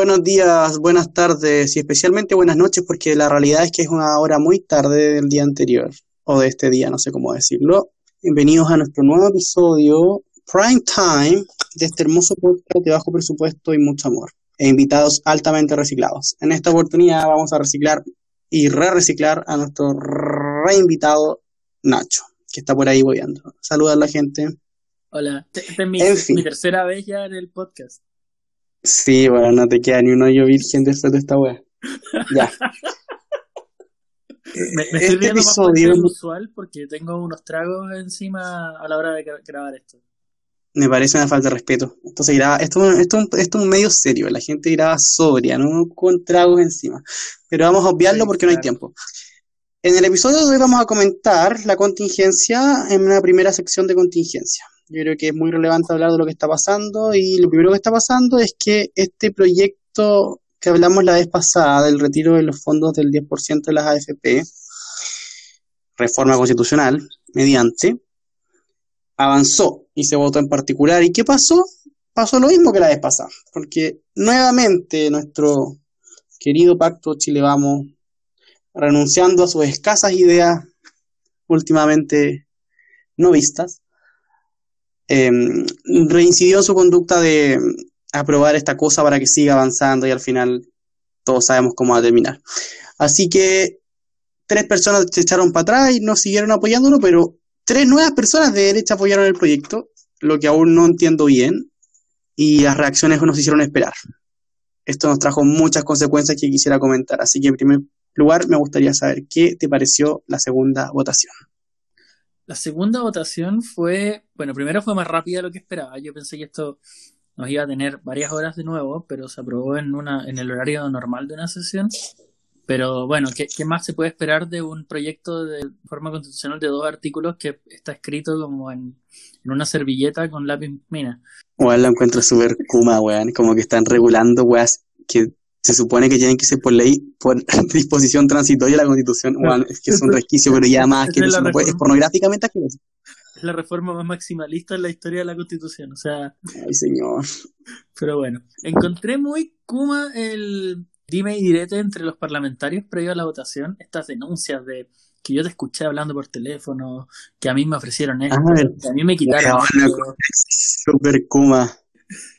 buenos días, buenas tardes y especialmente buenas noches porque la realidad es que es una hora muy tarde del día anterior o de este día, no sé cómo decirlo. Bienvenidos a nuestro nuevo episodio Prime Time de este hermoso podcast de bajo presupuesto y mucho amor e invitados altamente reciclados. En esta oportunidad vamos a reciclar y re-reciclar a nuestro reinvitado Nacho, que está por ahí boyando. Saluda a la gente. Hola, esta es mi, En fin. mi tercera vez ya en el podcast. Sí, bueno, no te queda ni un hoyo virgen después de esta wea. Ya. Me, me Este estoy más episodio lo usual porque tengo unos tragos encima a la hora de gra- grabar esto. me parece una falta de respeto. Esto se graba, esto, esto, esto es un medio serio, la gente graba sobria, no con tragos encima. Pero vamos a obviarlo porque no hay tiempo. En el episodio de hoy vamos a comentar la contingencia en una primera sección de contingencia. Yo creo que es muy relevante hablar de lo que está pasando y lo primero que está pasando es que este proyecto que hablamos la vez pasada del retiro de los fondos del 10% de las AFP, reforma constitucional, mediante, avanzó y se votó en particular. ¿Y qué pasó? Pasó lo mismo que la vez pasada, porque nuevamente nuestro querido pacto Chile Vamos, renunciando a sus escasas ideas últimamente no vistas, eh, reincidió en su conducta de aprobar esta cosa para que siga avanzando y al final todos sabemos cómo va a terminar. Así que tres personas se echaron para atrás y no siguieron apoyándolo, pero tres nuevas personas de derecha apoyaron el proyecto, lo que aún no entiendo bien, y las reacciones nos hicieron esperar. Esto nos trajo muchas consecuencias que quisiera comentar, así que en primer lugar me gustaría saber qué te pareció la segunda votación. La segunda votación fue, bueno, primero fue más rápida de lo que esperaba. Yo pensé que esto nos iba a tener varias horas de nuevo, pero se aprobó en una, en el horario normal de una sesión. Pero bueno, ¿qué, más se puede esperar de un proyecto de forma constitucional de dos artículos que está escrito como en, en una servilleta con lápiz mina? Weón, lo encuentro súper kuma, weón. Como que están regulando weas que se supone que tienen que ser por ley, por disposición transitoria de la constitución. Es que es un resquicio, pero ya más que es no puede- es pornográficamente asqueroso. Es la reforma más maximalista en la historia de la Constitución. O sea, Ay, señor. Pero bueno, encontré muy kuma el dime y direte entre los parlamentarios previo a la votación, estas denuncias de que yo te escuché hablando por teléfono, que a mí me ofrecieron esto, Ah, que a mí me quitaron Súper kuma.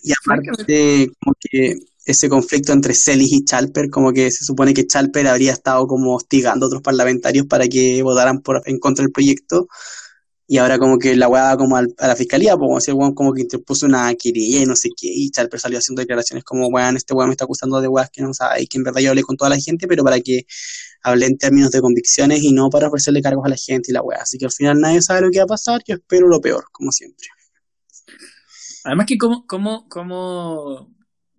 Y aparte, como que ese conflicto entre Celis y Chalper, como que se supone que Chalper habría estado como hostigando a otros parlamentarios para que votaran por, en contra del proyecto. Y ahora como que la weá como a la fiscalía, como si el weón como que interpuso una querella y no sé qué, y Chalper salió haciendo declaraciones como, weón, este weón me está acusando de weas que no sabe, y que en verdad yo hablé con toda la gente, pero para que hable en términos de convicciones y no para ofrecerle cargos a la gente y la weá. Así que al final nadie sabe lo que va a pasar, yo espero lo peor, como siempre. Además que cómo, cómo, cómo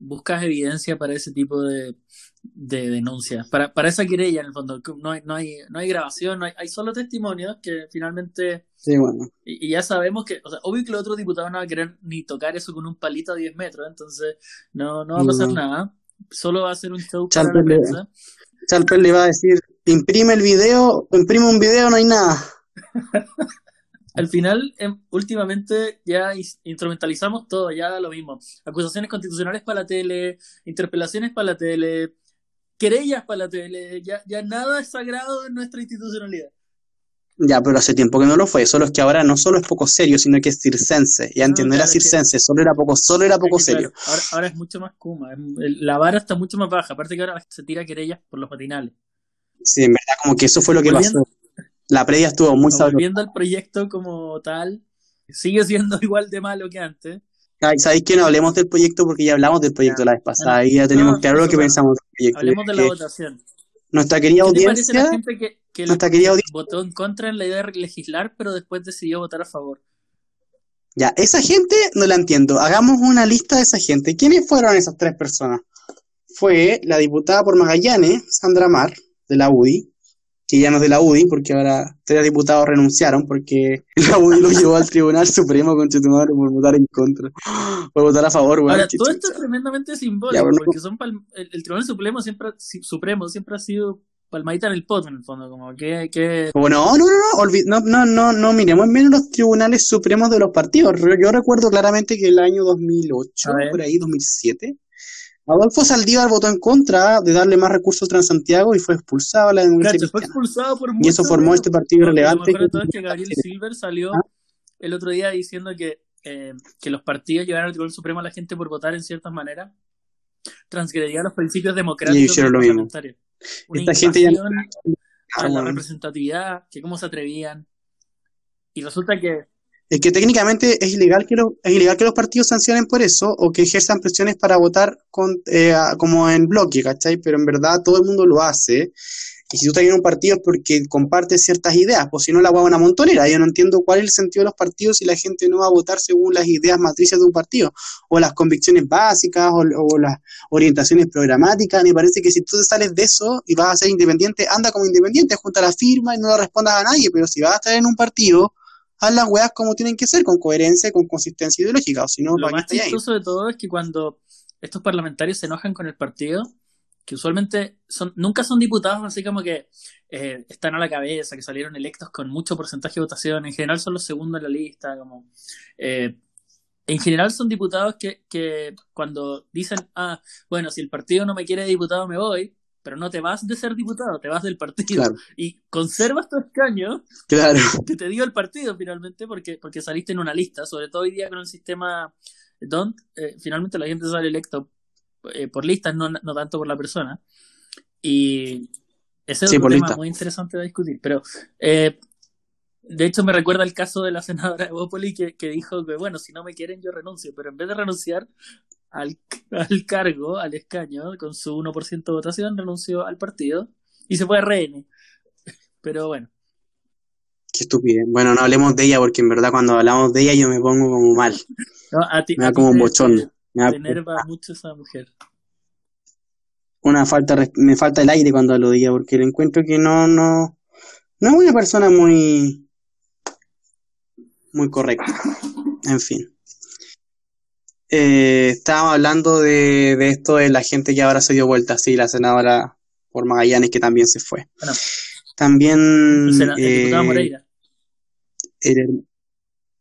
buscas evidencia para ese tipo de, de denuncias, para, para esa querella en el fondo, no hay, no hay, no hay grabación, no hay, hay solo testimonios que finalmente Sí, bueno. Y, y ya sabemos que, o sea, obvio que los otros diputados no van a querer ni tocar eso con un palito a 10 metros, entonces no, no va a pasar No. nada. Solo va a ser un show para la prensa. Le va a decir, imprime el video, imprime un video, no hay nada. Al final, em, últimamente ya instrumentalizamos todo, ya lo mismo. Acusaciones constitucionales para la tele, interpelaciones para la tele, querellas para la tele, ya, ya nada es sagrado en nuestra institucionalidad. Ya, pero hace tiempo que no lo fue, solo es que ahora no solo es poco serio, sino que es circense. Ya No, entiendo, era claro, es que- circense, solo era poco, solo era poco claro, serio. ahora, ahora es mucho más kuma, em, la vara está mucho más baja, aparte que ahora se tira querellas por los matinales. Sí, en verdad, como que eso fue lo que pasó. La previa estuvo muy sabrosa. Volviendo al proyecto como tal, sigue siendo igual de malo que antes. Ay, ¿Sabéis que no hablemos del proyecto? Porque ya hablamos del proyecto la vez pasada y ya tenemos No, claro lo que bueno. pensamos del proyecto. Hablemos de la votación. nuestra querida ¿Qué te parece la audiencia, gente que, que nuestra querida audiencia, votó en contra en la idea de legislar, pero después decidió votar a favor? ya, esa gente no la entiendo. Hagamos una lista de esa gente. ¿Quiénes fueron esas tres personas? Fue la diputada por Magallanes, Sandra Mar, de la UDI, que ya no es de la UDI, porque ahora tres diputados renunciaron, porque la UDI lo llevó al Tribunal Supremo con Chetumare por votar en contra. Por votar a favor, weón. Ahora, todo esto es tremendamente simbólico, Ya, bueno. porque son el, el Tribunal Supremo siempre, Supremo siempre ha sido palmadita en el pot, en el fondo, como que, que Como no, no, no, no, no, no, no, no miremos menos los tribunales supremos de los partidos. Yo recuerdo claramente que el año 2008, A ver. por ahí, 2007, Adolfo Saldívar votó en contra de darle más recursos a Transantiago y fue expulsado a la democracia fue expulsado por Y eso formó este partido relevante. Lo mejor es que Gabriel Silver salió ¿Ah? el otro día diciendo que, eh, que los partidos llevaron al Tribunal Supremo a la gente por votar en ciertas maneras transgredía los principios democráticos y lo mismo. Esta gente ya a la representatividad, que cómo se atrevían. Y resulta que es que técnicamente es ilegal que, los, es ilegal que los partidos sancionen por eso o que ejerzan presiones para votar con, eh, como en bloque, ¿cachai? Pero en verdad todo el mundo lo hace. Y si tú estás en un partido es porque compartes ciertas ideas, pues si no la hueá una montonera. Yo no entiendo cuál es el sentido de los partidos si la gente no va a votar según las ideas matrices de un partido, o las convicciones básicas, o, las orientaciones programáticas. Me parece que si tú te sales de eso y vas a ser independiente, anda como independiente, junta la firma y no lo respondas a nadie. Pero si vas a estar en un partido, haz las weas como tienen que ser, con coherencia y con consistencia ideológica, o si no, Lo más chistoso de todo es que cuando estos parlamentarios se enojan con el partido, que usualmente son, nunca son diputados así como que eh, están a la cabeza, que salieron electos con mucho porcentaje de votación, en general son los segundos en la lista, como eh, en general son diputados que, que cuando dicen, ah, bueno, si el partido no me quiere diputado me voy, pero no te vas de ser diputado, te vas del partido y conservas tu escaño claro. que te dio el partido finalmente porque, porque saliste en una lista, sobre todo hoy día con el sistema DONT, eh, finalmente la gente sale electo eh, por listas, no, no tanto por la persona. Y ese es un tema muy interesante de discutir, pero eh, de hecho me recuerda el caso de la senadora Evópoli que, que dijo que bueno, si no me quieren yo renuncio, pero en vez de renunciar al, al cargo, al escaño, con su 1% de votación, renunció al partido y se fue a RN. Pero bueno. Qué estúpido. Bueno, no hablemos de ella porque en verdad cuando hablamos de ella yo me pongo como mal. me da como un bochón. Me, enerva mucho esa mujer. Una falta, me falta el aire cuando hablo de ella porque le encuentro que no, no, no es una persona muy, muy correcta. En fin eh, estábamos hablando de, de, esto de la gente que ahora se dio vuelta, sí, la senadora por Magallanes que también se fue. también el, diputado eh, Moreira.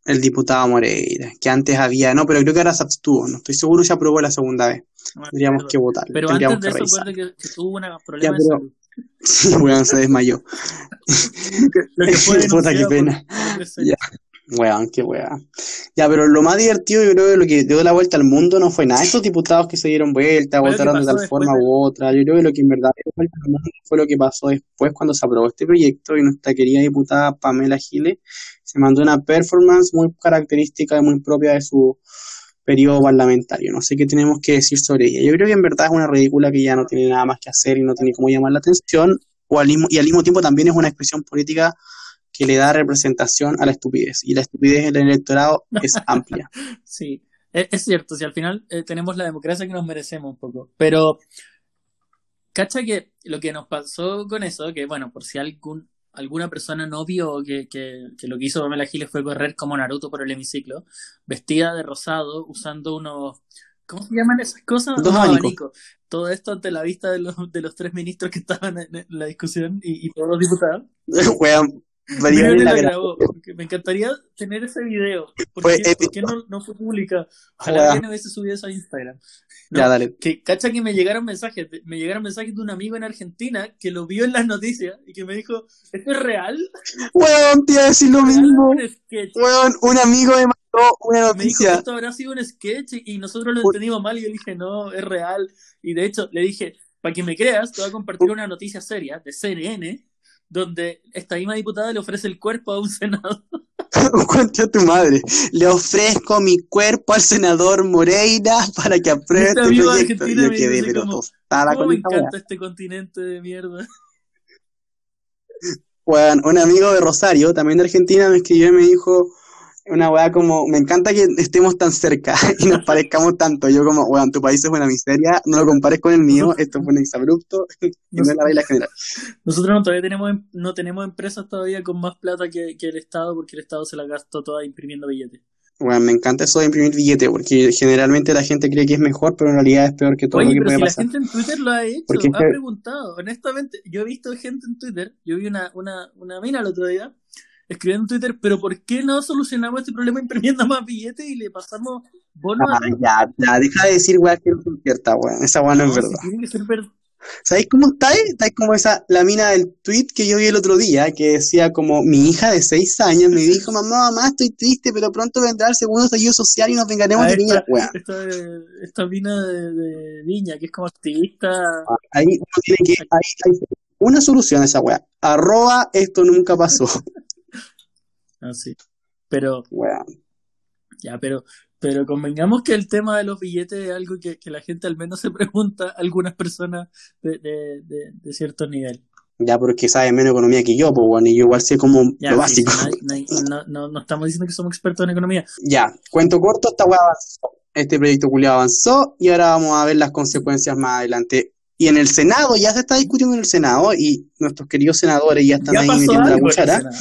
El, diputado Moreira, que antes había, no, pero creo que ahora se abstuvo, no estoy seguro si aprobó la segunda vez. Tendríamos que votar. Pero Tendríamos antes de eso, que, que, tuvo un problema Sí, bueno, se desmayó. Lo que fue Puta, qué pena. ya. Weón, qué weón. Ya, pero lo más divertido, yo creo que lo que dio la vuelta al mundo no fue nada. Estos diputados que se dieron vuelta, votaron de tal forma u otra. Yo creo que lo que en verdad dio vuelta al mundo fue lo que pasó después cuando se aprobó este proyecto y nuestra querida diputada Pamela Giles se mandó una performance muy característica y muy propia de su periodo parlamentario. No sé qué tenemos que decir sobre ella. Yo creo que en verdad es una ridícula que ya no tiene nada más que hacer y no tiene cómo llamar la atención. O al mismo, y al mismo tiempo también es una expresión política que le da representación a la estupidez. Y la estupidez en el electorado es amplia. Sí, es, cierto, si al final eh, tenemos la democracia que nos merecemos un poco. Pero, cacha que lo que nos pasó con eso, que bueno, por si algún, alguna persona no vio que, que, lo que hizo Pamela Giles fue correr como Naruto por el hemiciclo, vestida de rosado, usando unos... ¿Cómo se llaman esas cosas? Dos abanicos. Todo esto ante la vista de los, de los tres ministros que estaban en, la discusión y, y todos los diputados. Me encantaría tener ese video. ¿Por, qué, no, no, fue pública? Ojalá alguien hubiese subido eso a Instagram. ya, dale. Que cacha que me llegaron mensajes. Me llegaron mensajes de un amigo en Argentina que lo vio en las noticias y que me dijo: ¿Esto es real? Weón, te iba a decir lo mismo. Weón, un amigo me mandó una noticia. Me dijo: Esto habrá sido un sketch y nosotros lo entendimos mal. Y yo dije: No, es real. Y de hecho, le dije: Para que me creas, te voy a compartir una noticia seria de CNN donde esta misma diputada le ofrece el cuerpo a un senador. Cuenta tu madre. Le ofrezco mi cuerpo al senador Moreira para que apruebe este, proyecto. Yo quedé pero como, ¿cómo me encanta este continente de mierda. Bueno, un amigo de Rosario, también de Argentina, me escribió y me dijo, una weá como, me encanta que estemos tan cerca y nos parezcamos tanto. Yo como, weón, tu país es una miseria, no lo compares con el mío, esto fue un exabrupto y no es la baila general. Nosotros no, todavía tenemos, em, no tenemos empresas todavía con más plata que, que el Estado porque el Estado se la gastó toda imprimiendo billetes. Bueno, me encanta eso de imprimir billetes, porque generalmente la gente cree que es mejor, pero en realidad es peor que todo lo que pero puede si pasar. la gente en Twitter lo ha hecho, ha preguntado. Honestamente, yo he visto gente en Twitter, yo vi una, una, una mina el otro día, escribiendo en Twitter, pero ¿por qué no solucionamos este problema imprimiendo más billetes y le pasamos bonos ah, ya, ya, deja de decir weá que no es cierta, weón. Esa weá no, es verdad. tiene que ser verdad. ¿Sabéis cómo estáis? Estáis como esa, la mina del tweet que yo vi el otro día, que decía como, mi hija de seis años me dijo, mamá, mamá, estoy triste, pero pronto vendrá el segundo estallido social y nos vengaremos de niña esta, esta, mina de, de, niña, que es como activista. Ahí uno tiene que, ahí, hay una solución a esa weá. Arroba, esto nunca pasó. Ah, sí. Pero, ya, pero pero convengamos que el tema de los billetes es algo que, la gente al menos se pregunta, algunas personas de, de, cierto nivel. Ya, porque sabe menos economía que yo, pues bueno, y yo igual sé como lo básico. No, no, no, estamos diciendo que somos expertos en economía. Ya, cuento corto, esta weá avanzó. Este proyecto culiado avanzó y ahora vamos a ver las consecuencias más adelante. Y en el Senado, ya se está discutiendo en el Senado y nuestros queridos senadores ya están ahí metiendo la cuchara.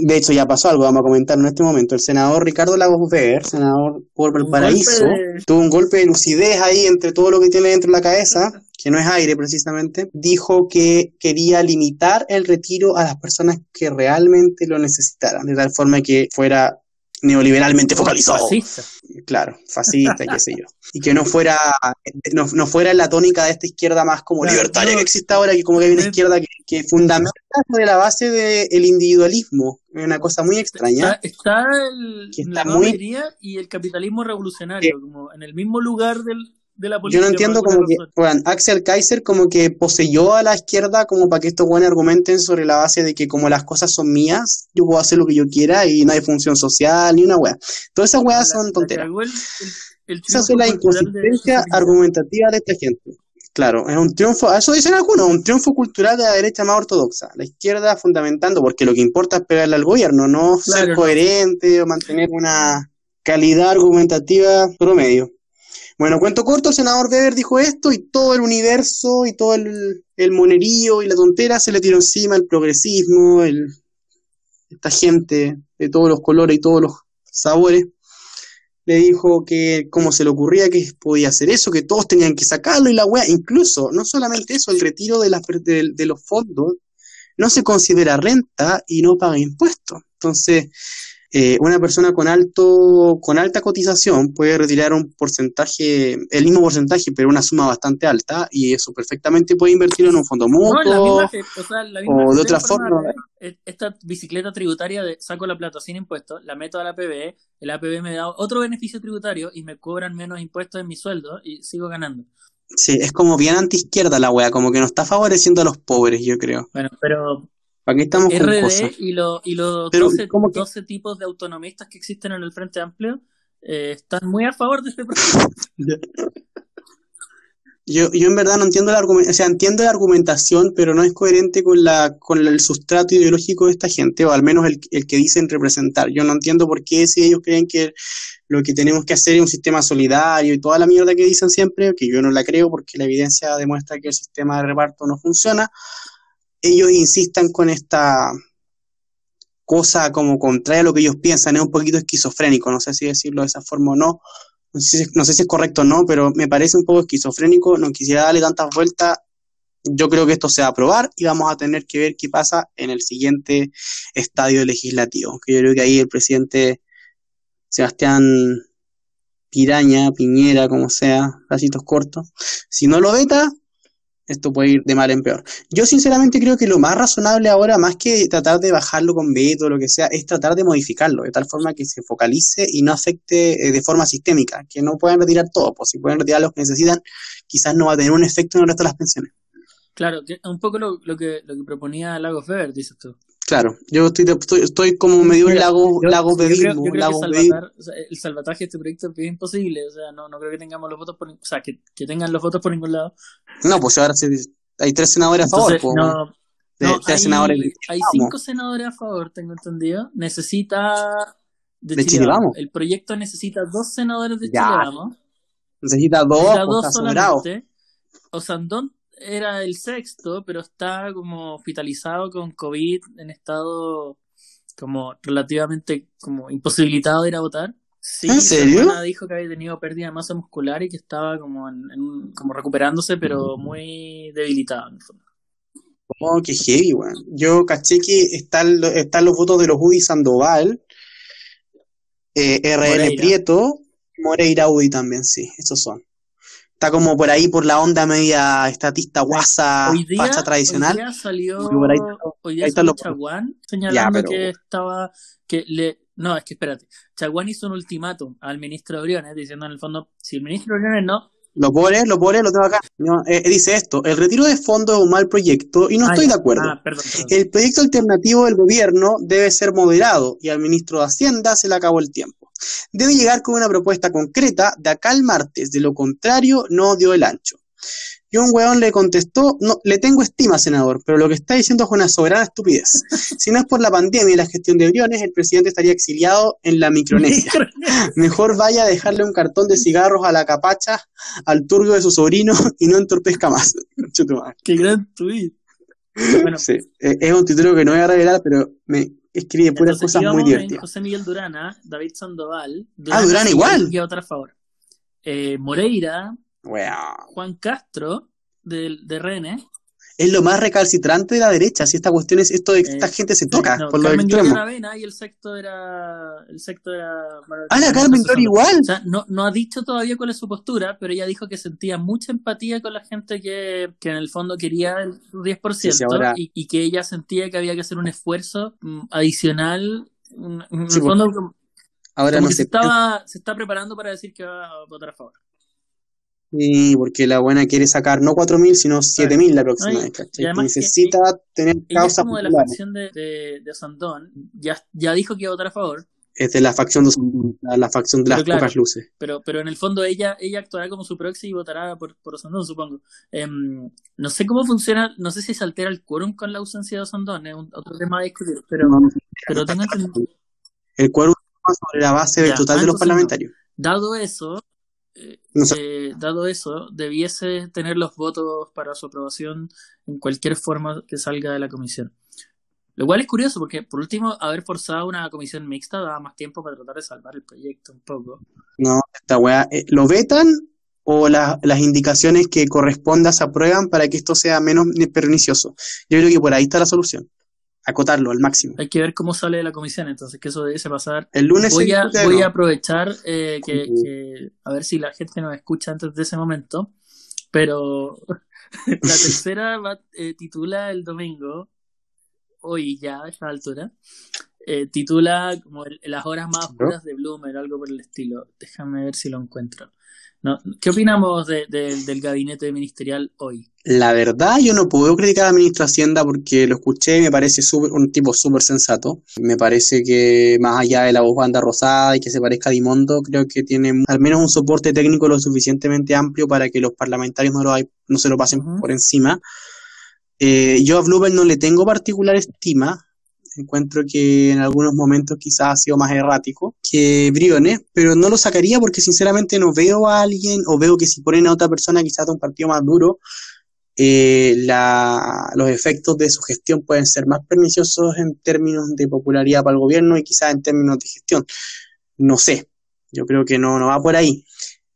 De hecho, ya pasó algo, vamos a comentar en este momento. El senador Ricardo Lagos Ver, senador por Valparaíso, tuvo un golpe de lucidez ahí entre todo lo que tiene dentro de la cabeza, que no es aire precisamente. Dijo que quería limitar el retiro a las personas que realmente lo necesitaran, de tal forma que fuera neoliberalmente focalizado. Fascista. Claro, fascista y qué sé yo. Y que no fuera, no, no, fuera la tónica de esta izquierda más como libertaria que existe ahora, que como que hay una izquierda que, que fundamenta de la base del individualismo. Es una cosa muy extraña. Está, el, la muy... y el capitalismo revolucionario, como en el mismo lugar del, yo no entiendo como que, bueno, Axel Kaiser como que poseyó a la izquierda como para que estos buenos argumenten sobre la base de que como las cosas son mías, yo puedo hacer lo que yo quiera y no hay función social ni una wea. Todas esas weas son tonteras. Esa es la inconsistencia argumentativa de esta gente. Claro, es un triunfo, eso dicen algunos, un triunfo cultural de la derecha más ortodoxa. La izquierda fundamentando, porque lo que importa es pegarle al gobierno, no ser coherente o mantener una calidad argumentativa promedio. Bueno, cuento corto, el senador Weber dijo esto y todo el universo y todo el, monerío y la tontera se le tiró encima el progresismo, el, esta gente de todos los colores y todos los sabores. Le dijo que cómo se le ocurría que podía hacer eso, que todos tenían que sacarlo y la weá. Incluso, no solamente eso, el retiro de, de los fondos no se considera renta y no paga impuestos. Entonces, eh, una persona con alto con alta cotización puede retirar un porcentaje, el mismo porcentaje, pero una suma bastante alta, y eso perfectamente puede invertirlo en un fondo mutuo o, de otra forma. Esta bicicleta tributaria de saco la plata sin impuestos, la meto a la APB, el APB me da otro beneficio tributario y me cobran menos impuestos en mi sueldo y sigo ganando. Sí, es como bien anti-izquierda la wea, como que no está favoreciendo a los pobres, yo creo. Bueno, pero Aquí estamos RD y, y los 12, tipos de autonomistas que existen en el Frente Amplio eh, están muy a favor de este proyecto. yo, yo en verdad no entiendo la o sea, entiendo la argumentación, pero no es coherente con la con el sustrato ideológico de esta gente, o al menos el, el que dicen representar. Yo no entiendo por qué si ellos creen que lo que tenemos que hacer es un sistema solidario y toda la mierda que dicen siempre, que yo no la creo porque la evidencia demuestra que el sistema de reparto no funciona, ellos insistan con esta cosa como contraria a lo que ellos piensan, es un poquito esquizofrénico, no sé si decirlo de esa forma o no, no sé, si, es correcto o no, pero me parece un poco esquizofrénico, no quisiera darle tantas vueltas, yo creo que esto se va a aprobar y vamos a tener que ver qué pasa en el siguiente estadio legislativo, que yo creo que ahí el presidente Sebastián Piraña, Piñera, como sea, bracitos cortos, si no lo veta, esto puede ir de mal en peor. Yo sinceramente creo que lo más razonable ahora, más que tratar de bajarlo con veto o lo que sea, es tratar de modificarlo de tal forma que se focalice y no afecte eh, de forma sistémica, que no puedan retirar todo, pues si pueden retirar los que necesitan, quizás no va a tener un efecto en el resto de las pensiones. Claro, un poco lo, lo, que, lo que proponía Lago Feber, dices tú. Claro, yo estoy, estoy, estoy como medio un lago, lago bedismo, lago el salvataje de este proyecto es imposible, o sea, no, no creo que tengamos los votos por, o sea, que, que tengan los votos por ningún lado. No, pues ahora hay tres senadores a favor, pues, no, no, hay, senadores hay cinco senadores a favor, tengo entendido. Necesita de, de Chile, vamos. El proyecto necesita dos senadores de Chile, vamos. Necesita dos, necesita pues, dos solamente. Osandón era el sexto, pero está como hospitalizado con COVID en estado como relativamente como imposibilitado de ir a votar. Sí, ¿En serio? dijo que había tenido pérdida de masa muscular y que estaba como, en, como recuperándose, pero muy debilitado en el fondo. Oh, qué heavy, weón. Yo caché que están, están los votos de los UDI Sandoval, eh, RN Moreira. Prieto, Moreira UDI también, sí, esos son. Está como por ahí por la onda media estatista guasa, Hoy día, facha tradicional. hoy día salió, por ahí hoy día ahí salió Chaguán Ya, señalando pero- que estaba, que le, no, es que espérate, Chaguán hizo un ultimátum al ministro Briones diciendo en el fondo, si el ministro Briones no, Lo pone, lo pone, lo tengo acá. No, eh, dice esto, el retiro de fondos es un mal proyecto y no Ah, estoy ya. de acuerdo. Ah, perdón, perdón. El proyecto alternativo del gobierno debe ser moderado y al ministro de Hacienda se le acabó el tiempo. Debe llegar con una propuesta concreta de acá al martes, de lo contrario no dio el ancho. Y un weón le contestó, no, le tengo estima, senador, pero lo que está diciendo es una soberana estupidez. Si no es por la pandemia y la gestión de Briones, el presidente estaría exiliado en la Micronesia. Mejor vaya a dejarle un cartón de cigarros a la capacha, al turbio de su sobrino y no entorpezca más. Qué gran tweet. Bueno, Sí, eh, es un título que no voy a revelar, pero me escribe puras entonces cosas muy divertidas. José Miguel Durana, David Sandoval, Ah, Durán sí, igual. Y otra favor. Eh, Moreira, Weón. Juan Castro, del de René, Es lo más recalcitrante de la derecha. Si esta cuestión es esto de que Eh, esta gente se toca no, por los Carmen extremos. Aravena y el sexto era el sexto era Ah, la Carmen Gloria igual. O sea, no, no ha dicho todavía cuál es su postura, pero ella dijo que sentía mucha empatía con la gente que, que en el fondo quería el 10% Sí, sí, ahora- y, y que ella sentía que había que hacer un esfuerzo mm, adicional. mm, En el Sí, fondo, porque Ahora como no que se, sé. estaba, se está preparando para decir que va a votar a favor. Sí, porque la buena quiere sacar no 4.000, sino 7.000 la próxima No, vez, además que- Necesita tener como de la facción de, de, de Sandón, ya, ya dijo que iba a votar a favor, Es de la facción de, la, la facción de las claro. pocas luces. pero, pero en el fondo ella, ella actuará como su proxy y votará por, por Osandón, supongo. Em, no sé cómo funciona, no sé si se altera el quórum con la ausencia de Osandón, es un, otro tema a discutir, pero, pero tengo entendido. El quórum sobre la base del Ya, total ah, de los entonces no. parlamentarios. Dado eso, eh, dado eso, debiese tener los votos para su aprobación en cualquier forma que salga de la comisión. Lo cual es curioso porque, por último, haber forzado una comisión mixta daba más tiempo para tratar de salvar el proyecto un poco. No, esta weá, eh, ¿lo vetan o la- las indicaciones que correspondan se aprueban para que esto sea menos pernicioso? Yo creo que por ahí está la solución. Acotarlo al máximo. Hay que ver cómo sale de la comisión, entonces que eso debiese pasar. El lunes Voy a, voy a aprovechar eh, que- a ver si la gente nos escucha antes de ese momento, pero la tercera va- eh, titula el domingo, hoy ya a esta altura, eh, titula como el- las horas más oscuras de Bloomer, algo por el estilo. Déjame ver si lo encuentro. No, ¿Qué opinamos de- de- del gabinete ministerial hoy? La verdad, yo no puedo criticar al ministro de Hacienda porque lo escuché y me parece súper- un tipo súper sensato. Me parece que más allá de la voz banda rosada y que se parezca a Dimondo, creo que tiene al menos un soporte técnico lo suficientemente amplio para que los parlamentarios no, lo hay- no se lo pasen por encima. Eh, yo a Bluebell no le tengo particular estima. Encuentro que en algunos momentos quizás ha sido más errático que Briones, pero no lo sacaría porque sinceramente no veo a alguien, o veo que si ponen a otra persona quizás de un partido más duro, eh, la- los efectos de su gestión pueden ser más perniciosos en términos de popularidad para el gobierno y quizás en términos de gestión. No sé, yo creo que no, no va por ahí.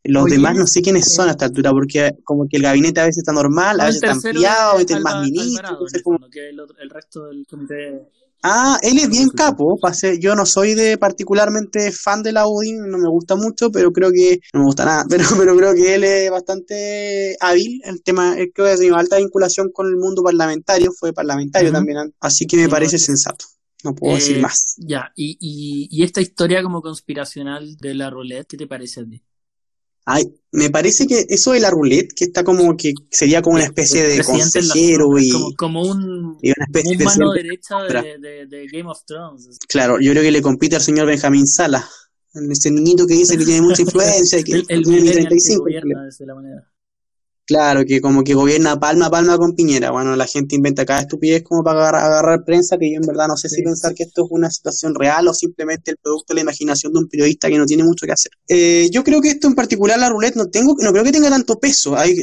Los Oye, demás no sé quiénes eh, son a esta altura, porque como que el gabinete a veces está normal, a veces está ampliado, a es veces más ministros, entonces el como fondo, que el, otro- el resto del comité. Ah, él es bien capo, yo no soy de particularmente fan de la UDI, no me gusta mucho, pero creo que, no me gusta nada, pero, pero creo que él es bastante hábil, el tema, es que ha tenido alta vinculación con el mundo parlamentario, fue parlamentario también, así que me Sí, parece sensato, no puedo decir Eh, más. Ya, y, y, y esta historia como conspiracional de la roulette, ¿qué te parece a ti? Ay, me parece que eso de la roulette, que está como que sería como una especie de consejero y, como, como un, y una especie un de mano derecha de, de, de Game of Thrones. Claro, yo creo que le compite al señor Benjamín Sala, ese niñito que dice que tiene mucha influencia y que El, el tiene que 35. gobierna desde la manera. Claro, que como que gobierna palma a palma con Piñera. Bueno, la gente inventa cada estupidez como para agarrar, agarrar prensa, que yo en verdad no sé si pensar que esto es una situación real o simplemente el producto de la imaginación de un periodista que no tiene mucho que hacer. Eh, yo creo que esto en particular, la roulette, no tengo, no creo que tenga tanto peso. Hay,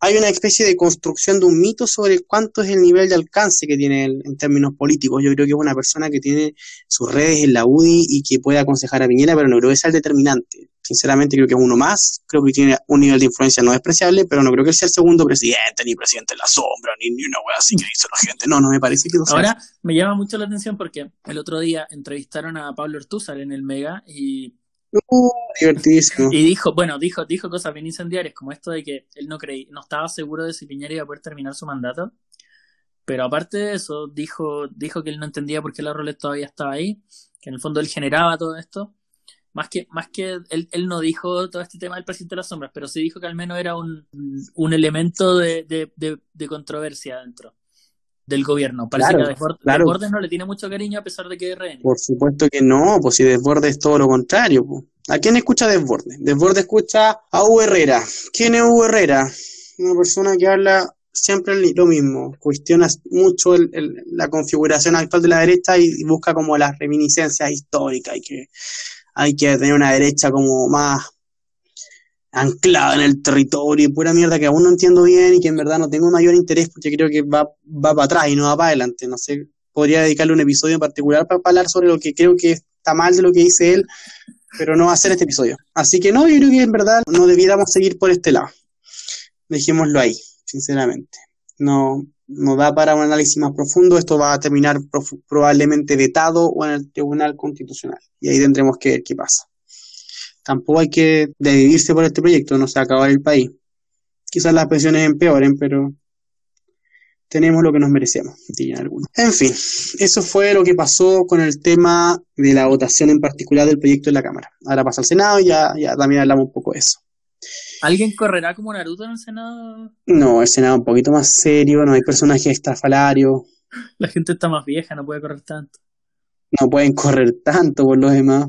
hay una especie de construcción de un mito sobre cuánto es el nivel de alcance que tiene él en términos políticos. Yo creo que es una persona que tiene sus redes en la UDI y que puede aconsejar a Piñera, pero no creo que sea el determinante. Sinceramente creo que es uno más, creo que tiene un nivel de influencia no despreciable, pero no creo que sea el segundo presidente, ni presidente de la sombra, ni, una wea así que dice la gente. No, no me parece que sea. Ahora me llama mucho la atención porque el otro día entrevistaron a Pablo Ortúzar en el Mega y Uh, divertidísimo. Y dijo, bueno, dijo, dijo cosas bien incendiarias, como esto de que él no creí, no estaba seguro de si Piñera iba a poder terminar su mandato. Pero aparte de eso, dijo, dijo que él no entendía por qué la Rolex todavía estaba ahí, que en el fondo él generaba todo esto. Más que, más que él, él no dijo todo este tema del presidente de las sombras, pero sí dijo que al menos era un, un elemento de, de, de, controversia dentro del gobierno. Parece que a Desbordes, no le tiene mucho cariño a pesar de que es. Por supuesto que no, pues si Desbordes es todo lo contrario. Pues. ¿A quién escucha Desbordes? Desbordes escucha a U Herrera. ¿Quién es U Herrera? Una persona que habla siempre lo mismo, cuestiona mucho la configuración actual de la derecha y, busca como las reminiscencias históricas y que hay que tener una derecha como más anclada en el territorio y pura mierda que aún no entiendo bien y que en verdad no tengo mayor interés porque creo que va, va para atrás y no va para adelante. No sé, podría dedicarle un episodio en particular para hablar sobre lo que creo que está mal de lo que dice él, pero no va a ser este episodio. Así que no, yo creo que en verdad no debiéramos seguir por este lado. Dejémoslo ahí, sinceramente. No, no da para un análisis más profundo, esto va a terminar probablemente vetado o en el Tribunal Constitucional. Y ahí tendremos que ver qué pasa tampoco hay que dividirse por este proyecto, no se va acabar el país. Quizás las pensiones empeoren, pero tenemos lo que nos merecemos, dirían algunos. En fin, eso fue lo que pasó con el tema de la votación en particular del proyecto en la Cámara. Ahora pasa al Senado y ya, ya también hablamos un poco de eso. ¿Alguien correrá como Naruto en el Senado? No, el Senado es un poquito más serio, no hay personajes estrafalarios. La gente está más vieja, no puede correr tanto. No pueden correr tanto por los demás.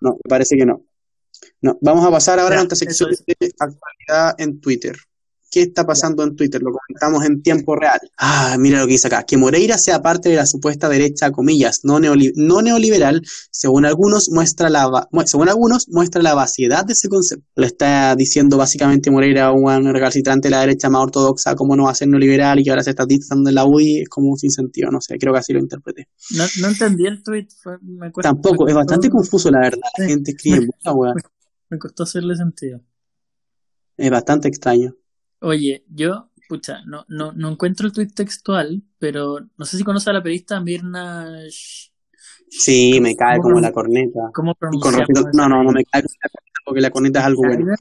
no, me parece que no. No, vamos a pasar ahora a nuestra sección de actualidad en Twitter. ¿Qué está pasando en Twitter? Lo comentamos en tiempo real. Ah, mira lo que dice acá. Que Moreira sea parte de la supuesta derecha, comillas, no, no neoliberal, según algunos, muestra la según algunos, muestra la vaciedad de ese concepto. Le está diciendo básicamente Moreira un recalcitrante de la derecha más ortodoxa, cómo no va a ser neoliberal y que ahora se está dictando en la UI, es como sin sentido, no sé, creo que así lo interpreté. No, no entendí el tweet. Tampoco, es bastante confuso la verdad. La gente escribe mucha Me costó hacerle sentido. Es bastante extraño. Oye, yo, pucha, no, no, no encuentro el tweet textual, pero no sé si conoce a la periodista Mirna. Sí, me cae como la corneta. ¿Cómo No, no, no me cae porque la corneta es algo bueno. Me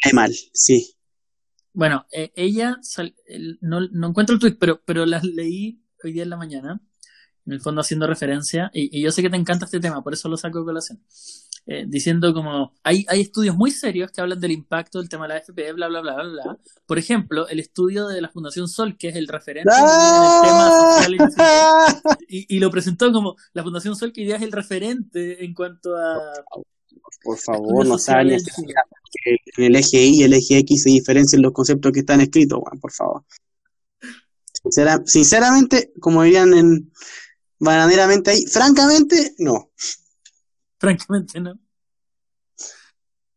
cae mal, sí. Bueno, eh, ella, no, no encuentro el tweet, pero, pero las leí hoy día en la mañana, en el fondo haciendo referencia, y, y yo sé que te encanta este tema, por eso lo saco de colación. Eh, diciendo como hay, hay estudios muy serios que hablan del impacto del tema de la FP, bla, bla, bla, bla, bla. Por ejemplo, el estudio de la Fundación Sol, que es el referente ¡Ah! en el tema social y, y, lo presentó como la Fundación Sol, que ya es el referente en cuanto a... Por favor, no saben que en el eje Y y el eje X se diferencian los conceptos que están escritos, Juan, por favor. sinceramente, como dirían en bananeramente ahí, francamente, no. Francamente, no.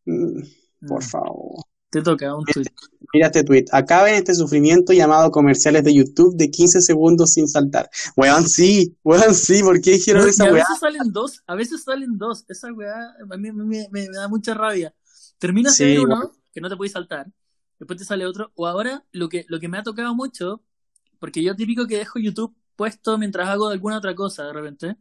Mm, por favor. Te toca un tweet. Mira este tweet. Acaben este sufrimiento llamado comerciales de YouTube de 15 segundos sin saltar. Weón, sí. Weón, sí. ¿Por qué dijeron esa weá? A veces salen dos. A veces salen dos. Esa weá a mí me, da mucha rabia. Terminas sí, uno, que no te puedes saltar. Después te sale otro. O ahora, lo que, lo que me ha tocado mucho, porque yo típico que dejo YouTube puesto mientras hago alguna otra cosa de repente.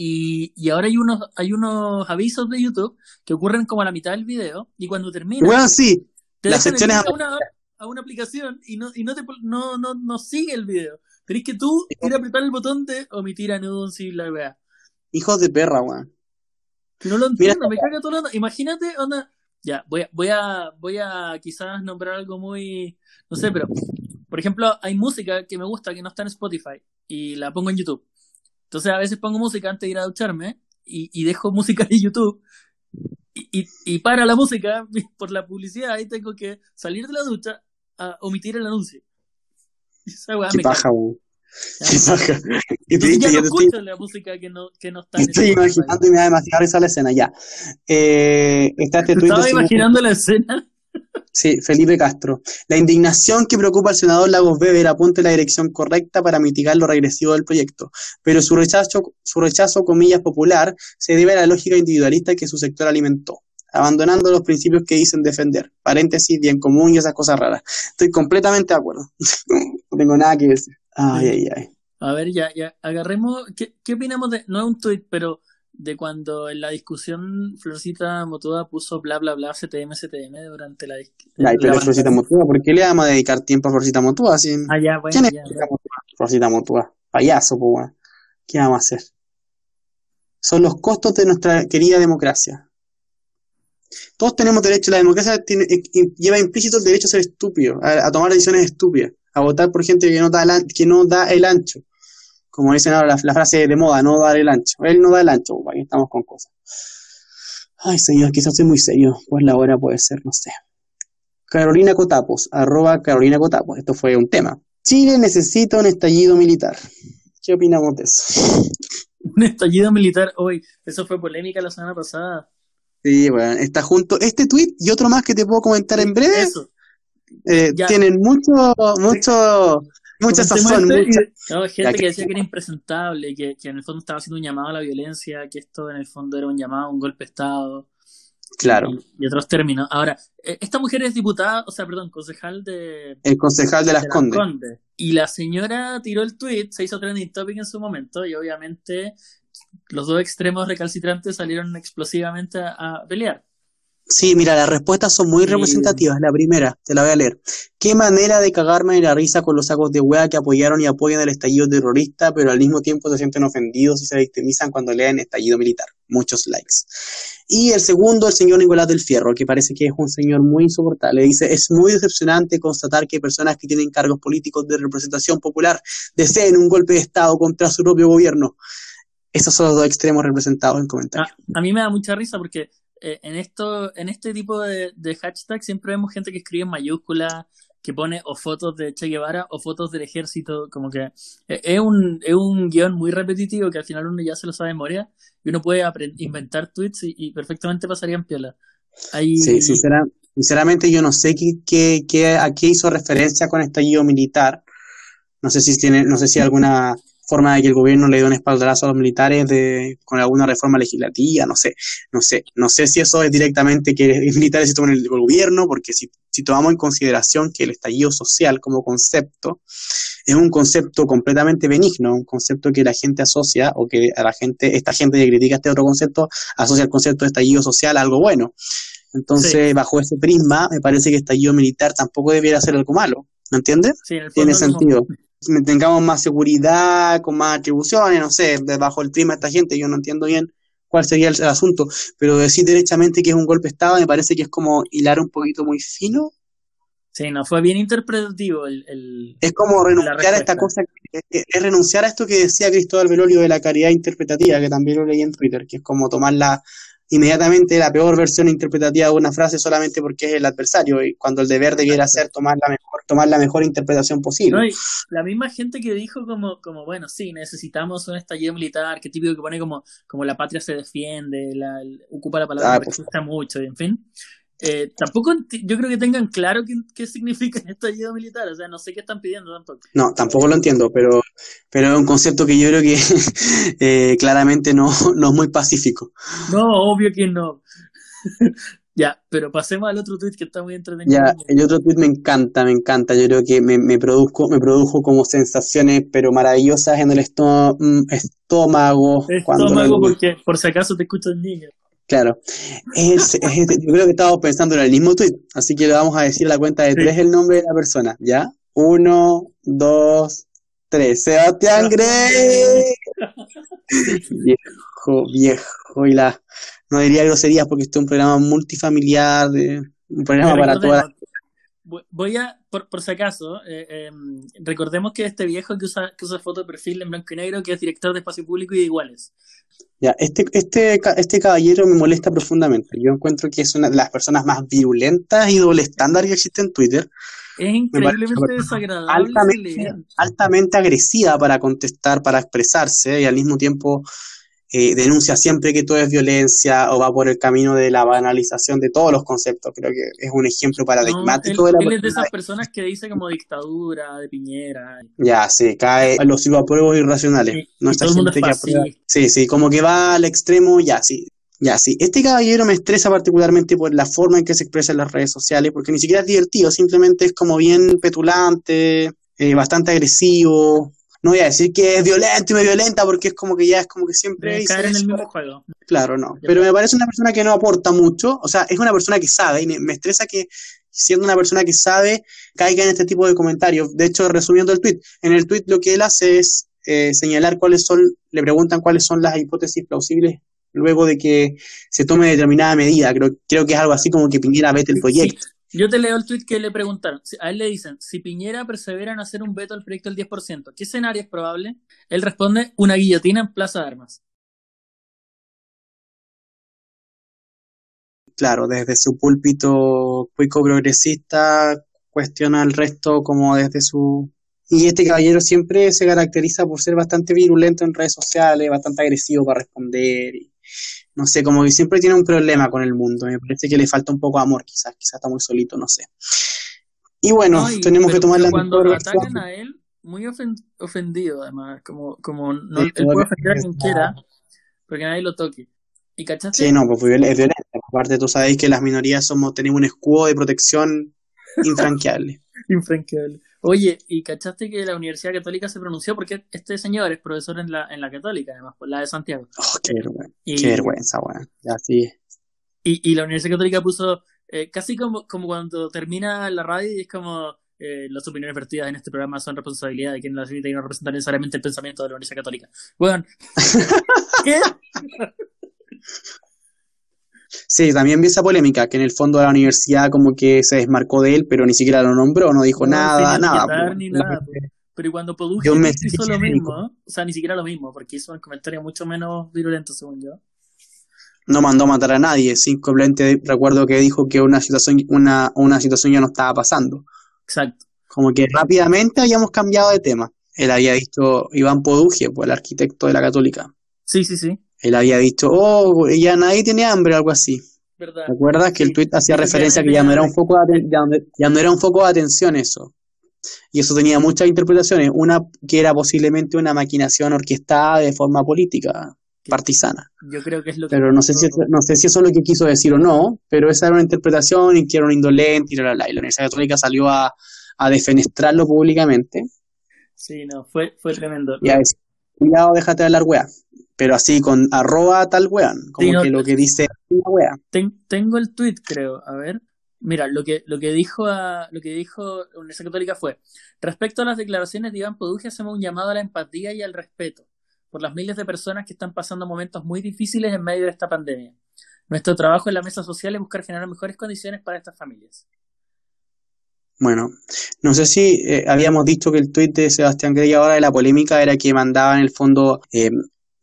Y, y, ahora hay unos, hay unos avisos de YouTube que ocurren como a la mitad del video y cuando termina... Bueno, sí. Te Las secciones a una, a una aplicación y no, y no, te, no, no, no sigue el video. Tenés que tú ir a apretar el botón de omitir anuncios y la weá. Hijos de perra, weón. No lo entiendo, me caga todo lo Imagínate, onda. Ya, voy a, voy a, voy a quizás nombrar algo muy. No sé, pero. Por ejemplo, hay música que me gusta que no está en Spotify y la pongo en YouTube. Entonces a veces pongo música antes de ir a ducharme y, y dejo música de YouTube y, y, para la música por la publicidad y tengo que salir de la ducha a omitir el anuncio. Esa weá me paja. Entonces ya no escucho la música que no, que no está Estoy imaginando y me da demasiado esa la escena, ya. Eh, está este ¿Estaba imaginando la escena? Sí, Felipe Castro. La indignación que preocupa al senador Lagos Weber apunta en la dirección correcta para mitigar lo regresivo del proyecto, pero su rechazo, su rechazo, comillas, popular, se debe a la lógica individualista que su sector alimentó, abandonando los principios que dicen defender. Paréntesis, bien común y esas cosas raras. Estoy completamente de acuerdo. no tengo nada que decir. Ay, ay, ay. A ver, ya, ya, agarremos. ¿Qué, qué opinamos de.? No es un tuit, pero de cuando en la discusión Florcita Motuda puso bla bla bla CTM CTM durante la discusión. Pero Florcita Motuda, ¿por qué le vamos a dedicar tiempo a Florcita Motuda? Así... Ah, ya, bueno, ¿Quién es ya. Florcita Motuda? Payaso, pues. ¿Qué vamos a hacer? Son los costos de nuestra querida democracia. Todos tenemos derecho, la democracia tiene, eh, lleva implícito el derecho a ser estúpido, a, a tomar decisiones estúpidas, a votar por gente que no da el, que no da el ancho. Como dicen ahora la, la frase de moda, no dar el ancho. Él no da el ancho, ahí estamos con cosas. Ay, señor, quizás soy muy serio, pues la hora puede ser, no sé. Carolina Cotapos, arroba Carolina Cotapos, esto fue un tema. Chile necesita un estallido militar. ¿Qué opinamos de eso? Un estallido militar hoy. Eso fue polémica la semana pasada. Sí, bueno, está junto este tweet y otro más que te puedo comentar en breve. Eso. eh, tienen mucho, mucho, mucha Comentemos sazón, mucha- no, gente Ya que decía que era impresentable, que, que en el fondo estaba haciendo un llamado a la violencia, que esto en el fondo era un llamado a un golpe de Estado. Claro, Y, y otros términos. Ahora, eh, esta mujer es diputada, o sea, perdón, concejal de, el concejal de las de Condes. Condes. Y la señora tiró el tweet, se hizo trending topic en su momento, y obviamente los dos extremos recalcitrantes salieron explosivamente a, a pelear. Sí, mira, las respuestas son muy Sí. representativas. La primera, te la voy a leer. Qué manera de cagarme de la risa con los sacos de hueá que apoyaron y apoyan el estallido terrorista, pero al mismo tiempo se sienten ofendidos y se victimizan cuando leen estallido militar. Muchos likes. Y el segundo, el señor Nicolás del Fierro, que parece que es un señor muy insoportable. Dice, es muy decepcionante constatar que personas que tienen cargos políticos de representación popular deseen un golpe de Estado contra su propio gobierno. Esos son los dos extremos representados en comentarios. A, a mí me da mucha risa porque eh, en esto, en este tipo de, de hashtag siempre vemos gente que escribe en mayúsculas, que pone o fotos de Che Guevara o fotos del ejército, como que eh, es un, es un guion muy repetitivo que al final uno ya se lo sabe de memoria y uno puede inventar tweets y, y perfectamente pasarían piola. Hay, Sí, sincera- sinceramente yo no sé qué, qué, qué- a qué hizo referencia con estallido militar. No sé si tiene, no sé si alguna forma de que el gobierno le dé un espaldarazo a los militares de, con alguna reforma legislativa, no sé, no sé, no sé si eso es directamente que los militares se tomen el, el gobierno, porque si, si tomamos en consideración que el estallido social como concepto es un concepto completamente benigno, un concepto que la gente asocia, o que a la gente, esta gente que critica este otro concepto, asocia el concepto de estallido social a algo bueno. Entonces, bajo ese prisma, me parece que estallido militar tampoco debiera ser algo malo. ¿Me entiendes? sí, Tiene sentido. Tengamos más seguridad, con más atribuciones, no sé, bajo el prisma de esta gente, yo no entiendo bien cuál sería el, el asunto, pero decir derechamente que es un golpe de Estado me parece que es como hilar un poquito muy fino. Sí, no, fue bien interpretativo el... el- Es como renunciar a esta cosa, es renunciar a esto que decía Cristóbal Velolio de la caridad interpretativa, que también lo leí en Twitter, que es como tomarla inmediatamente la peor versión interpretativa de una frase solamente porque es el adversario, y cuando el deber debiera ser tomar la mejor, tomar la mejor interpretación posible. No, y la misma gente que dijo como, como bueno, sí, necesitamos un estallido militar, que típico que pone como, como la patria se defiende, la, ocupa la palabra Ah, que pues. gusta mucho, y en fin. Eh, tampoco yo creo que tengan claro qué, qué significa el estallido militar, o sea, no sé qué están pidiendo tampoco. No, tampoco lo entiendo, pero, pero es un concepto que yo creo que eh, claramente no, no es muy pacífico. No, obvio que no. ya, pero pasemos al otro tweet que está muy entretenido. Ya, el otro tweet me encanta, me encanta. Yo creo que me, me produjo, me produjo como sensaciones, pero maravillosas en el mm, estómago. cuando Estómago, porque por si acaso te escuchan niños. Claro. Es, es- yo creo que estamos pensando en el mismo tweet, así que le vamos a decir a la cuenta de Sí. tres el nombre de la persona, ¿ya? Uno, dos, tres. Sebastián Grey. viejo, viejo, y la, no diría groserías porque este es un programa multifamiliar, de, un programa para todas. Voy a, por, por si acaso, eh, eh, recordemos que este viejo que usa, que usa foto de perfil en blanco y negro, que es director de espacio público y de iguales. Ya, este, este, este caballero me molesta profundamente. Yo encuentro que es una de las personas más virulentas y doble estándar que existe en Twitter. Es increíblemente desagradable altamente, altamente agresiva para contestar, para expresarse y al mismo tiempo eh, denuncia siempre que todo es violencia o va por el camino de la banalización de todos los conceptos. Creo que es un ejemplo paradigmático de la Él es de esas personas que dice como dictadura, de Piñera. Ya, sí, cae a los psicopruebos irracionales. Sí, no esta gente que sí. sí, sí, como que va al extremo, ya, sí. Ya, sí. Este caballero me estresa particularmente por la forma en que se expresa en las redes sociales, porque ni siquiera es divertido, simplemente es como bien petulante, eh, bastante agresivo, no voy a decir que es violento y me violenta porque es como que ya es como que siempre caer en el mismo juego. Claro, no. Pero me parece una persona que no aporta mucho, o sea, es una persona que sabe y me estresa que siendo una persona que sabe caiga en este tipo de comentarios. De hecho, resumiendo el tweet, en el tweet lo que él hace es eh, señalar cuáles son, le preguntan cuáles son las hipótesis plausibles luego de que se tome determinada medida. Creo, creo que es algo así como que Piñera vete el proyecto. Yo te leo el tweet que le preguntaron. A él le dicen, si Piñera persevera en hacer un veto al proyecto del 10%, ¿qué escenario es probable? Él responde, una guillotina en Plaza de Armas. Claro, desde su púlpito cuico progresista cuestiona al resto como desde su... Y este caballero siempre se caracteriza por ser bastante virulento en redes sociales, bastante agresivo para responder. Y no sé, como que siempre tiene un problema con el mundo. Me parece que le falta un poco de amor, quizás, quizás está muy solito, no sé. Y bueno, tenemos que tomar la Cuando lo atacan a él, muy ofendido además, como, como no, él puede ofender a quien quiera, porque nadie lo toque. ¿Y cachaste? Sí, no, pues es violento. Aparte, tú sabéis que las minorías somos, tenemos un escudo de protección infranqueable. infranqueable. Oye, ¿y cachaste que la Universidad Católica se pronunció? Porque este señor es profesor en la, en la Católica, además, por la de Santiago. Oh, qué vergüenza, qué vergüenza, weón. Ya sí. Y, y la Universidad Católica puso, eh, casi como, como cuando termina la radio y es como, eh, las opiniones vertidas en este programa son responsabilidad de quien las emite y no representan necesariamente el pensamiento de la Universidad Católica. Bueno, ¿qué? Sí, también vi esa polémica, que en el fondo la universidad como que se desmarcó de él, pero ni siquiera lo nombró, no dijo nada, nada. Pero cuando Poduje hizo lo mismo, o sea, ni siquiera lo mismo, porque hizo un comentario mucho menos virulento, según yo. No mandó a matar a nadie, simplemente recuerdo que dijo que una situación, una, una situación ya no estaba pasando. Exacto. Como que rápidamente habíamos cambiado de tema. Él había visto Iván Poduje, pues el arquitecto de la Católica. Sí, sí, sí él había dicho, oh, ya nadie tiene hambre, algo así. ¿Verdad? ¿Recuerdas que el tweet hacía referencia a que ya no era un foco de ya, no era un foco de atención eso? Y eso tenía muchas interpretaciones, una que era posiblemente una maquinación orquestada de forma política, partisana. Yo creo que es lo que Pero no sé si no sé si eso es lo que quiso decir o no, pero esa era una interpretación y que era un indolente y la, la, la Universidad Católica salió a, a defenestrarlo públicamente. Sí, no, fue, fue tremendo. Y a decir, cuidado, déjate de hablar weá pero así con arroba tal weón, como que lo que dice la tengo el tweet, creo, a ver. Mira, lo que, lo que dijo a, lo que dijo la Universidad Católica fue, respecto a las declaraciones de Iván Poduje, hacemos un llamado a la empatía y al respeto por las miles de personas que están pasando momentos muy difíciles en medio de esta pandemia. Nuestro trabajo en la mesa social es buscar generar mejores condiciones para estas familias. Bueno, no sé si eh, habíamos dicho que el tuit de Sebastián Grey ahora de la polémica era que mandaba en el fondo eh,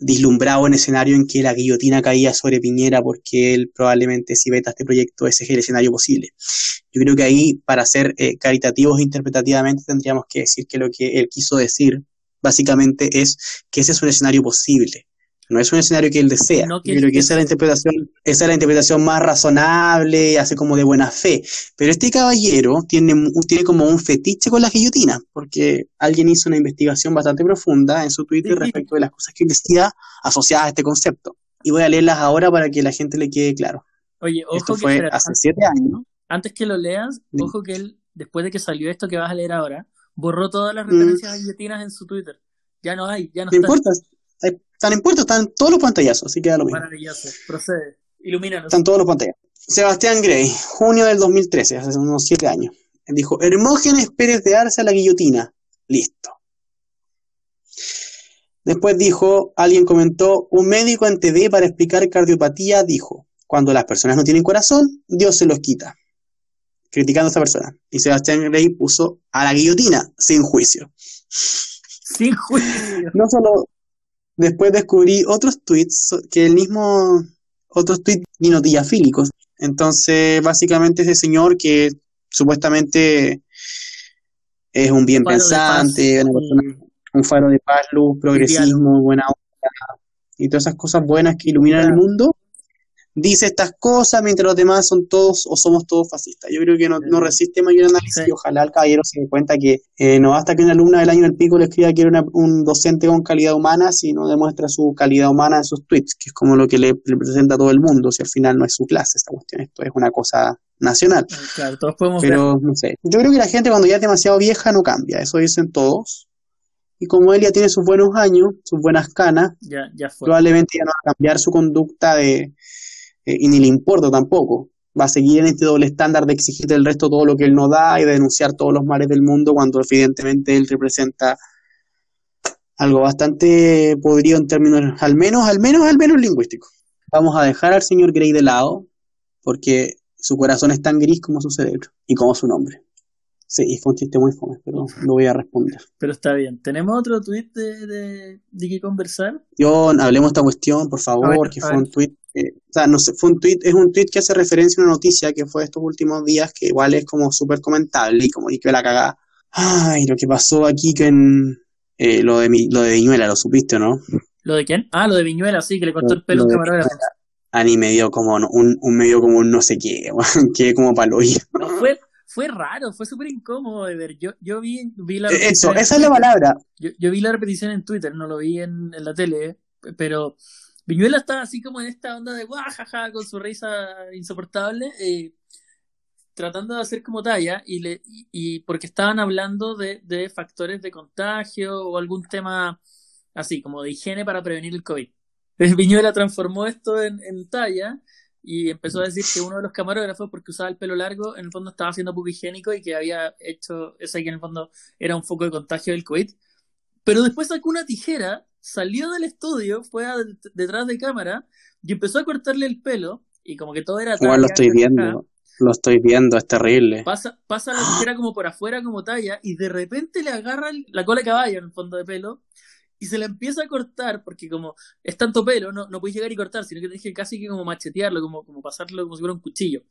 dislumbrado en escenario en que la guillotina caía sobre Piñera porque él probablemente si veta este proyecto ese es el escenario posible. Yo creo que ahí para ser eh, caritativos interpretativamente tendríamos que decir que lo que él quiso decir básicamente es que ese es un escenario posible. No es un escenario que él desea. Yo creo que esa es la interpretación, esa es la interpretación más razonable, hace como de buena fe. Pero este caballero tiene, tiene como un fetiche con la guillotina, porque alguien hizo una investigación bastante profunda en su Twitter respecto de las cosas que él decía asociadas a este concepto. Y voy a leerlas ahora para que la gente le quede claro. Oye, ojo Esto que fue hace siete años. Antes que lo leas, ojo que él, después de que salió esto que vas a leer ahora, borró todas las referencias a guillotinas en su Twitter. Ya no hay, ya no, no importa, están en puerto, están todos los pantallazos, así que da lo mismo. Maravilloso, procede, ilumínanos. Están todos los pantallazos. Sebastián Grey, junio del 2013, hace unos siete años. Dijo, Hermógenes Pérez de Arce a la guillotina. Listo. Después dijo, alguien comentó, un médico en TV para explicar cardiopatía dijo, cuando las personas no tienen corazón, Dios se los quita. Criticando a esa persona. Y Sebastián Grey puso a la guillotina, sin juicio. Sin juicio. No solo, Después descubrí otros tweets que el mismo, otros tweets dinotillafílicos. Entonces, básicamente ese señor que supuestamente es un bien pensante, un faro de paz, luz, progresismo, buena onda, y todas esas cosas buenas que iluminan el mundo, dice estas cosas mientras los demás son todos o somos todos fascistas. Yo creo que no, no resiste mayor análisis y ojalá el caballero se dé cuenta que eh, no basta que una alumna del año del pico le escriba que era un docente con calidad humana, sino demuestra su calidad humana en sus tweets, que es como lo que le, presenta a todo el mundo, si al final no es su clase esta cuestión, esto es una cosa nacional. Claro, todos podemos Pero no sé, yo creo que la gente cuando ya es demasiado vieja no cambia, eso dicen todos. Y como él ya tiene sus buenos años, sus buenas canas, ya, ya probablemente ya no va a cambiar su conducta de, eh, y ni le importa tampoco. Va a seguir en este doble estándar de exigir del resto todo lo que él no da y de denunciar todos los males del mundo cuando evidentemente él representa algo bastante podrido en términos, al menos, al menos, al menos lingüísticos. Vamos a dejar al señor Grey de lado porque su corazón es tan gris como su cerebro y como su nombre. Sí, fue un chiste muy fome, pero no voy a responder. Pero está bien. ¿Tenemos otro tweet de, de, de qué conversar? Yo, hablemos de esta cuestión, por favor, que fue un tweet o sea, no sé, fue un tweet, es un tweet que hace referencia a una noticia que fue estos últimos días, que igual es como súper comentable y como que la cagada. Ay, lo que pasó aquí con eh, lo de lo de Viñuela, ¿lo supiste no? ¿Lo de quién? Ah, lo de Viñuela, sí, que le cortó el pelo al camarógrafo. A mí me dio como un, un medio como un no sé qué, que como palo no, fue, fue raro, fue súper incómodo de ver. Yo, yo vi, vi la eh, Eso, esa es la palabra. Yo, yo, vi la repetición en Twitter, no lo vi en, en la tele, pero Viñuela estaba así como en esta onda de guajaja con su risa insoportable, eh, tratando de hacer como talla, y, le, y, porque estaban hablando de, de, factores de contagio o algún tema así, como de higiene para prevenir el COVID. Entonces Viñuela transformó esto en, en talla y empezó a decir que uno de los camarógrafos, porque usaba el pelo largo, en el fondo estaba haciendo poco higiénico y que había hecho eso que en el fondo era un foco de contagio del COVID. Pero después sacó una tijera salió del estudio, fue detrás de cámara y empezó a cortarle el pelo y como que todo era... Igual lo estoy viendo, lo estoy viendo, es terrible. Pasa, pasa la tijera como por afuera como talla y de repente le agarra la cola de caballo en el fondo de pelo y se la empieza a cortar porque como es tanto pelo, no, no puedes llegar y cortar, sino que tienes que casi que como machetearlo, como, como pasarlo como si fuera un cuchillo.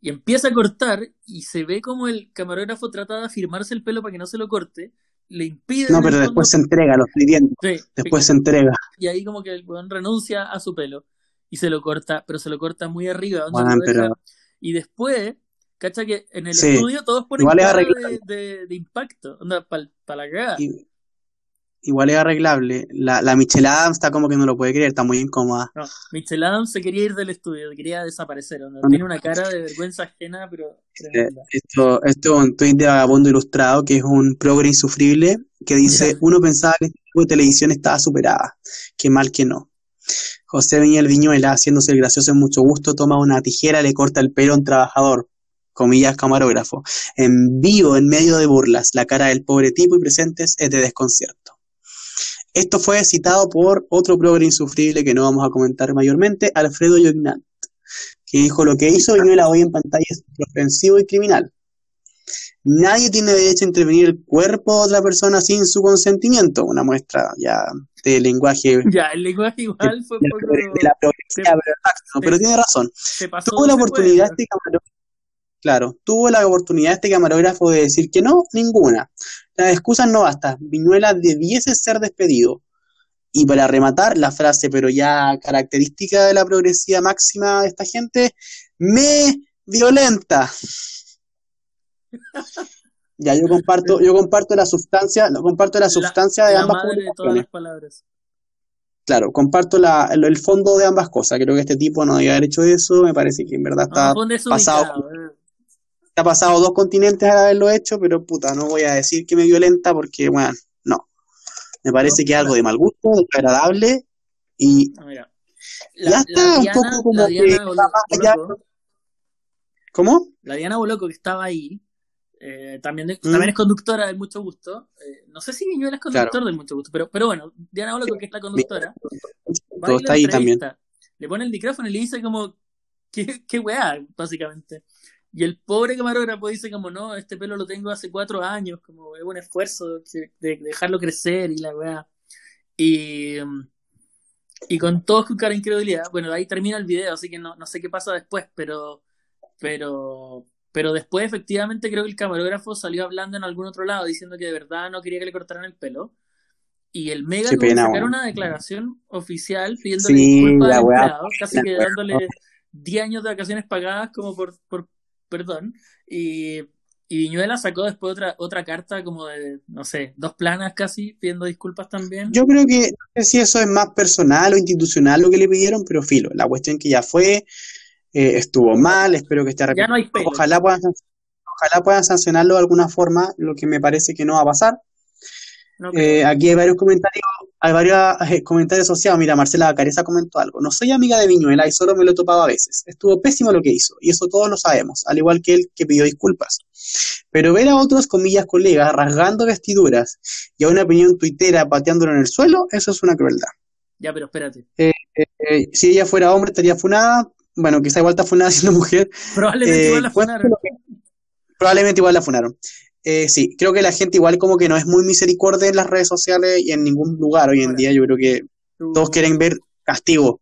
Y empieza a cortar y se ve como el camarógrafo trata de afirmarse el pelo para que no se lo corte le impide. No, pero después se entrega, lo estoy viendo. después se entrega. Y ahí como que el weón renuncia a su pelo y se lo corta, pero se lo corta muy arriba. Y después, cacha que en el estudio todos ponen cara de, de, impacto, para la cagada igual es arreglable. La, la Michelle Adams está como que no lo puede creer, está muy incómoda. No, Michelle Adams se quería ir del estudio, quería desaparecer. Tiene una cara de vergüenza ajena, pero. esto, esto es un tweet de Vagabundo Ilustrado, que es un progre insufrible, que dice: Uno pensaba que este tipo de televisión estaba superada. Qué mal que no. José Viñel Viñuela, haciéndose el gracioso en mucho gusto, toma una tijera, le corta el pelo a un trabajador comillas camarógrafo, en vivo, en medio de burlas, la cara del pobre tipo y presentes es de desconcierto. Esto fue citado por otro progre insufrible que no vamos a comentar mayormente, Alfredo Jognat, que dijo lo que hizo Viñuela hoy en pantalla es ofensivo y criminal. Nadie tiene derecho a intervenir el cuerpo de otra persona sin su consentimiento. Una muestra ya de lenguaje. Ya, el lenguaje igual fue por de la pero, pero, tiene razón. Tuvo la oportunidad este camarógrafo. Claro, tuvo la oportunidad este camarógrafo de decir que no, ninguna. Las excusas no bastan. Viñuela debiese ser despedido. Y para rematar, la frase, pero ya característica de la progresiva máxima de esta gente, me violenta. ya, yo comparto, yo comparto la sustancia, no comparto la sustancia de ambas palabras. Claro, comparto la, el, fondo de ambas cosas. Creo que este tipo no debía haber hecho eso. Me parece que en verdad está pasado. Eh ha pasado dos continentes al haberlo hecho, pero puta, no voy a decir que me violenta porque, bueno, no. Me parece que es algo de mal gusto, desagradable y ya está un poco como que ¿Cómo? La Diana Boloco que estaba ahí, eh, también, mm. también es conductora del Mucho Gusto. Eh, no sé si Viñuela es conductor del Mucho Gusto, pero, pero bueno, Diana Boloco que es la conductora, Todo está ahí también. Le pone el micrófono y le dice como, qué, qué weá, básicamente. Y el pobre camarógrafo dice como, no, este pelo lo tengo hace cuatro años, como es un esfuerzo de, dejarlo crecer y la weá. Y, y con todo su cara incredulidad, bueno, ahí termina el video, así que no, no sé qué pasa después, pero, pero, pero después efectivamente creo que el camarógrafo salió hablando en algún otro lado diciendo que de verdad no quería que le cortaran el pelo. y el Mega tuvo que sacar una declaración oficial pidiéndole disculpas al empleado, casi que dándole 10 años de vacaciones pagadas como por, por perdón. Y, y Viñuela sacó después otra, otra carta como de, no sé, dos planas casi, pidiendo disculpas también. Yo creo que, no sé si eso es más personal o institucional lo que le pidieron, pero filo, la cuestión que ya fue, eh, estuvo mal, espero que esté arrepentido. Ojalá puedan, ojalá puedan sancionarlo de alguna forma, lo que me parece que no va a pasar. Eh, aquí hay varios comentarios, hay varios eh, comentarios asociados. Mira, Marcela Careza comentó algo. No soy amiga de Viñuela y solo me lo he topado a veces. Estuvo pésimo lo que hizo, y eso todos lo sabemos, al igual que él que pidió disculpas. Pero ver a otros, comillas, colegas rasgando vestiduras y a una opinión tuitera pateándolo en el suelo, eso es una crueldad. Ya, pero espérate. Eh, si ella fuera hombre, estaría funada. Bueno, quizá igual está funada siendo mujer. Probablemente igual la funaron. Probablemente igual la funaron. Eh, sí, creo que la gente igual como que no es muy misericordia en las redes sociales y en ningún lugar hoy en día. Yo creo que todos quieren ver castigo.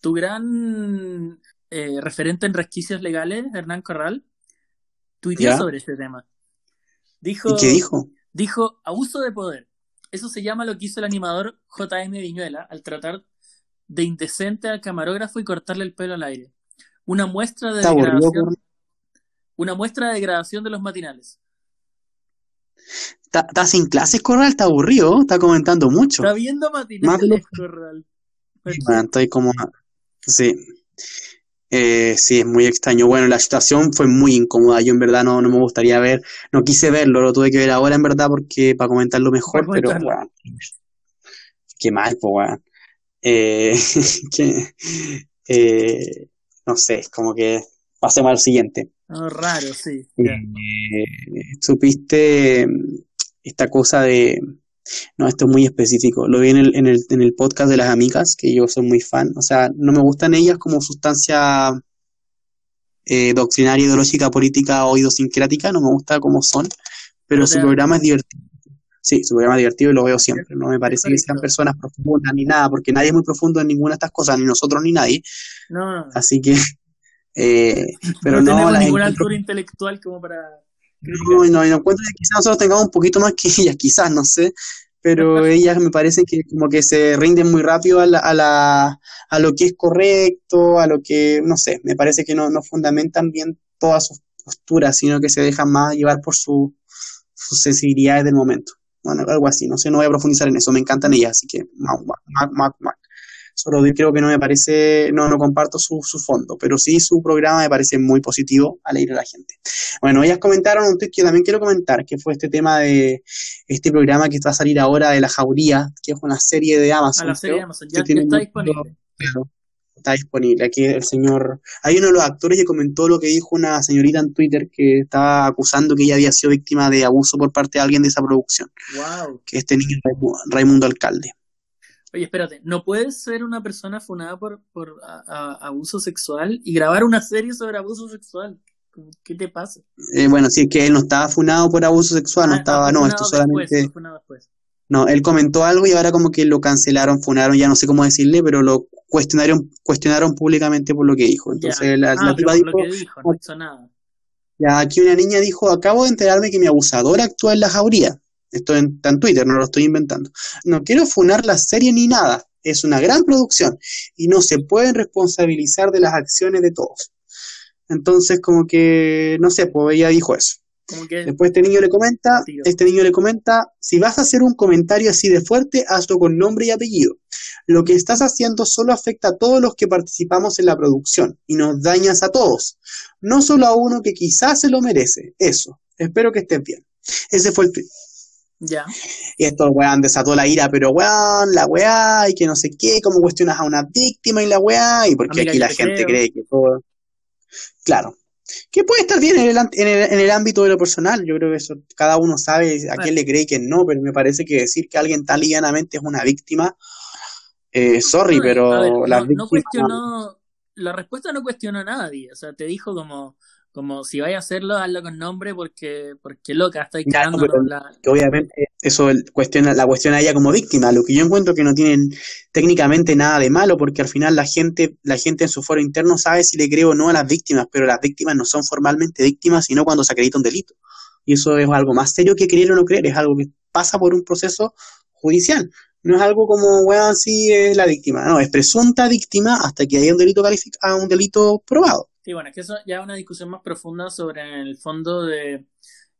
Tu gran eh, referente en resquicios legales, Hernán Corral, tuiteó sobre este tema. Dijo, ¿Y qué dijo? Dijo abuso de poder. Eso se llama lo que hizo el animador JM Viñuela al tratar de indecente al camarógrafo y cortarle el pelo al aire. Una muestra de degradación una muestra de degradación de los matinales. Está sin clases, Corral, está aburrido, está comentando mucho. Está viendo matinales, Corral. estoy como. Sí. Eh, sí, es muy extraño. Bueno, la situación fue muy incómoda. Yo en verdad no, no me gustaría ver, no quise verlo, lo tuve que ver ahora en verdad porque para comentarlo mejor, pero bueno, qué mal, pues bueno. Eh, eh, no sé, como que pasemos al siguiente. Oh, raro, sí. Eh, supiste mm, esta cosa de... No, esto es muy específico. Lo vi en el, en, el, en el podcast de las amigas, que yo soy muy fan. O sea, no me gustan ellas como sustancia eh, doctrinaria, ideológica, política o idiosincrática. No me gusta como son. Pero su programa es divertido. Sí, su programa es divertido y lo veo siempre. No me parece que sean personas profundas ni nada, porque nadie es muy profundo en ninguna de estas cosas, ni nosotros ni nadie. No. Así que eh, pero no, tenemos ninguna altura intelectual como para... No, no, no encuentro que quizás nosotros tengamos un poquito más que ellas, quizás, no sé, pero ellas me parece que como que se rinden muy rápido a, la, a, la, a lo que es correcto, a lo que, no sé, me parece que no, no fundamentan bien todas sus posturas, sino que se dejan más llevar por su, sus sensibilidades del momento. Bueno, algo así, no sé, no voy a profundizar en eso, me encantan ellas, así que, Solo creo que no me parece, no, no comparto su, su fondo, pero sí su programa me parece muy positivo a leer a la gente. Bueno, ellas comentaron un tweet que también quiero comentar, que fue este tema de este programa que va a salir ahora de La Jauría, que es una serie de Amazon. A la serie de Amazon, ya, está disponible. está disponible. Aquí el señor. Hay uno de los actores que comentó lo que dijo una señorita en Twitter que estaba acusando que ella había sido víctima de abuso por parte de alguien de esa producción. Wow. Que este niño Raimundo Alcalde. Oye, espérate, ¿no puedes ser una persona funada por, por abuso sexual y grabar una serie sobre abuso sexual? ¿Qué te pasa? Eh, bueno, sí, es que él no estaba funado por abuso sexual, no ah, estaba, no, esto solamente... No, él comentó algo y ahora como que lo cancelaron, funaron, ya no sé cómo decirle, pero lo cuestionaron cuestionaron públicamente por lo que dijo. Entonces la, ah, dijo, lo que dijo, no hizo nada. Ya aquí una niña dijo, acabo de enterarme que mi abusador actúa en la jauría. Esto está en Twitter, no lo estoy inventando. No quiero funar la serie ni nada. Es una gran producción y no se pueden responsabilizar de las acciones de todos. Entonces, como que, no sé, pues ella dijo eso. Después este niño le comenta, este niño le comenta, si vas a hacer un comentario así de fuerte, hazlo con nombre y apellido. Lo que estás haciendo solo afecta a todos los que participamos en la producción y nos dañas a todos, no solo a uno que quizás se lo merece. Eso. Espero que estés bien. Ese fue el tweet. Ya. Y esto, weón, desató la ira, pero weón, la weá, y que no sé qué, cómo cuestionas a una víctima y la weá, y porque aquí la gente cree que todo. Claro. Que puede estar bien en el, en, el, en el, ámbito de lo personal, yo creo que eso cada uno sabe a quién le cree y quién no, pero me parece que decir que alguien tan livianamente es una víctima, eh, sorry, pero la, no cuestionó, la respuesta no cuestionó a nadie, o sea, te dijo como, como si vaya a hacerlo, hazlo con nombre porque, porque loca, estoy quedando Obviamente, eso cuestiona, la cuestiona a ella como víctima, lo que yo encuentro que no tienen técnicamente nada de malo, porque al final la gente, la gente en su foro interno sabe si le creo o no a las víctimas, pero las víctimas no son formalmente víctimas, sino cuando se acredita un delito. Y eso es algo más serio que creer o no creer, es algo que pasa por un proceso judicial. No es algo como, weón, sí es la víctima. No, es presunta víctima hasta que haya un delito calificado, un delito probado. Sí, bueno, es que eso ya es una discusión más profunda sobre el fondo de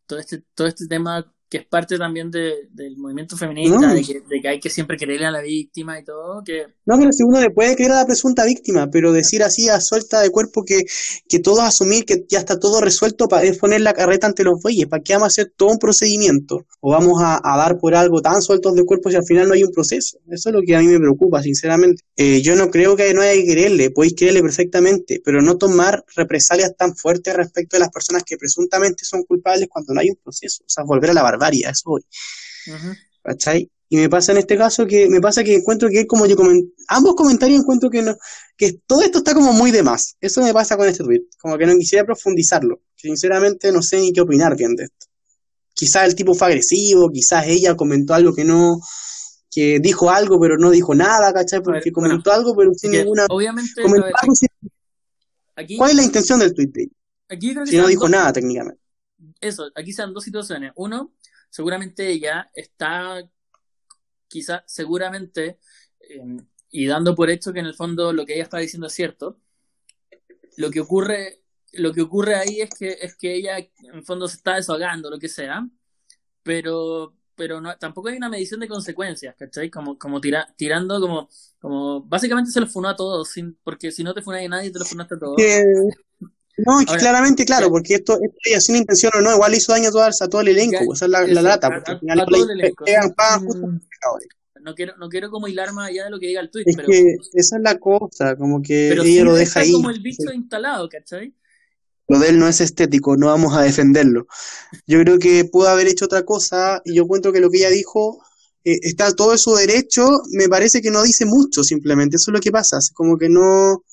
todo este, todo este tema que es parte también de, del movimiento feminista, de, que, de, que, hay que siempre creerle a la víctima y todo. que No, pero si uno le puede creer a la presunta víctima, pero decir así a suelta de cuerpo que, que todos asumir que ya está todo resuelto para es poner la carreta ante los bueyes, ¿para qué vamos a hacer todo un procedimiento? ¿O vamos a, a, dar por algo tan sueltos de cuerpo si al final no hay un proceso? Eso es lo que a mí me preocupa, sinceramente. Eh, yo no creo que no haya que creerle, podéis creerle perfectamente, pero no tomar represalias tan fuertes respecto de las personas que presuntamente son culpables cuando no hay un proceso. O sea, volver a la barbarie, eso. Y me pasa en este caso que me pasa que encuentro que como yo comen- ambos comentarios encuentro que no, que todo esto está como muy de más. Eso me pasa con este tweet. Como que no quisiera profundizarlo. Sinceramente no sé ni qué opinar bien de esto. Quizás el tipo fue agresivo, quizás ella comentó algo que no, que dijo algo pero no dijo nada, ¿cachai? Porque ver, comentó algo pero sin ninguna... obviamente, ver, sin- aquí, ¿Cuál es la intención del tweet de ella? aquí creo que Si no dijo dos- nada técnicamente. Eso, aquí se dan dos situaciones. Uno, seguramente ella está, quizá, seguramente, eh, y dando por hecho que en el fondo lo que ella está diciendo es cierto. Lo que ocurre, lo que ocurre ahí es que, es que ella en el fondo se está desahogando, lo que sea, pero, pero no, tampoco hay una medición de consecuencias, ¿cachai? Como, como tira, tirando como, como, básicamente se los funó a todos, sin, porque si no te funa a nadie, te los funaste a todos. Que- no, es que Ahora, claramente, claro, porque esto, esto sin intención o no, igual hizo daño a todo, a todo el elenco, Ya, pues, esa es la, la lata, porque al final pegan, Mm, justo pecadores. No quiero, no quiero como hilar más allá de lo que diga el tweet, Es pero, que esa es la cosa, como que pero ella sí lo deja ahí. como el bicho instalado, ¿cachai? Lo de él no es estético, no vamos a defenderlo. Yo creo que pudo haber hecho otra cosa y yo cuento que lo que ella dijo eh, está todo en su derecho, me parece que no dice mucho simplemente, eso es lo que pasa, es como que no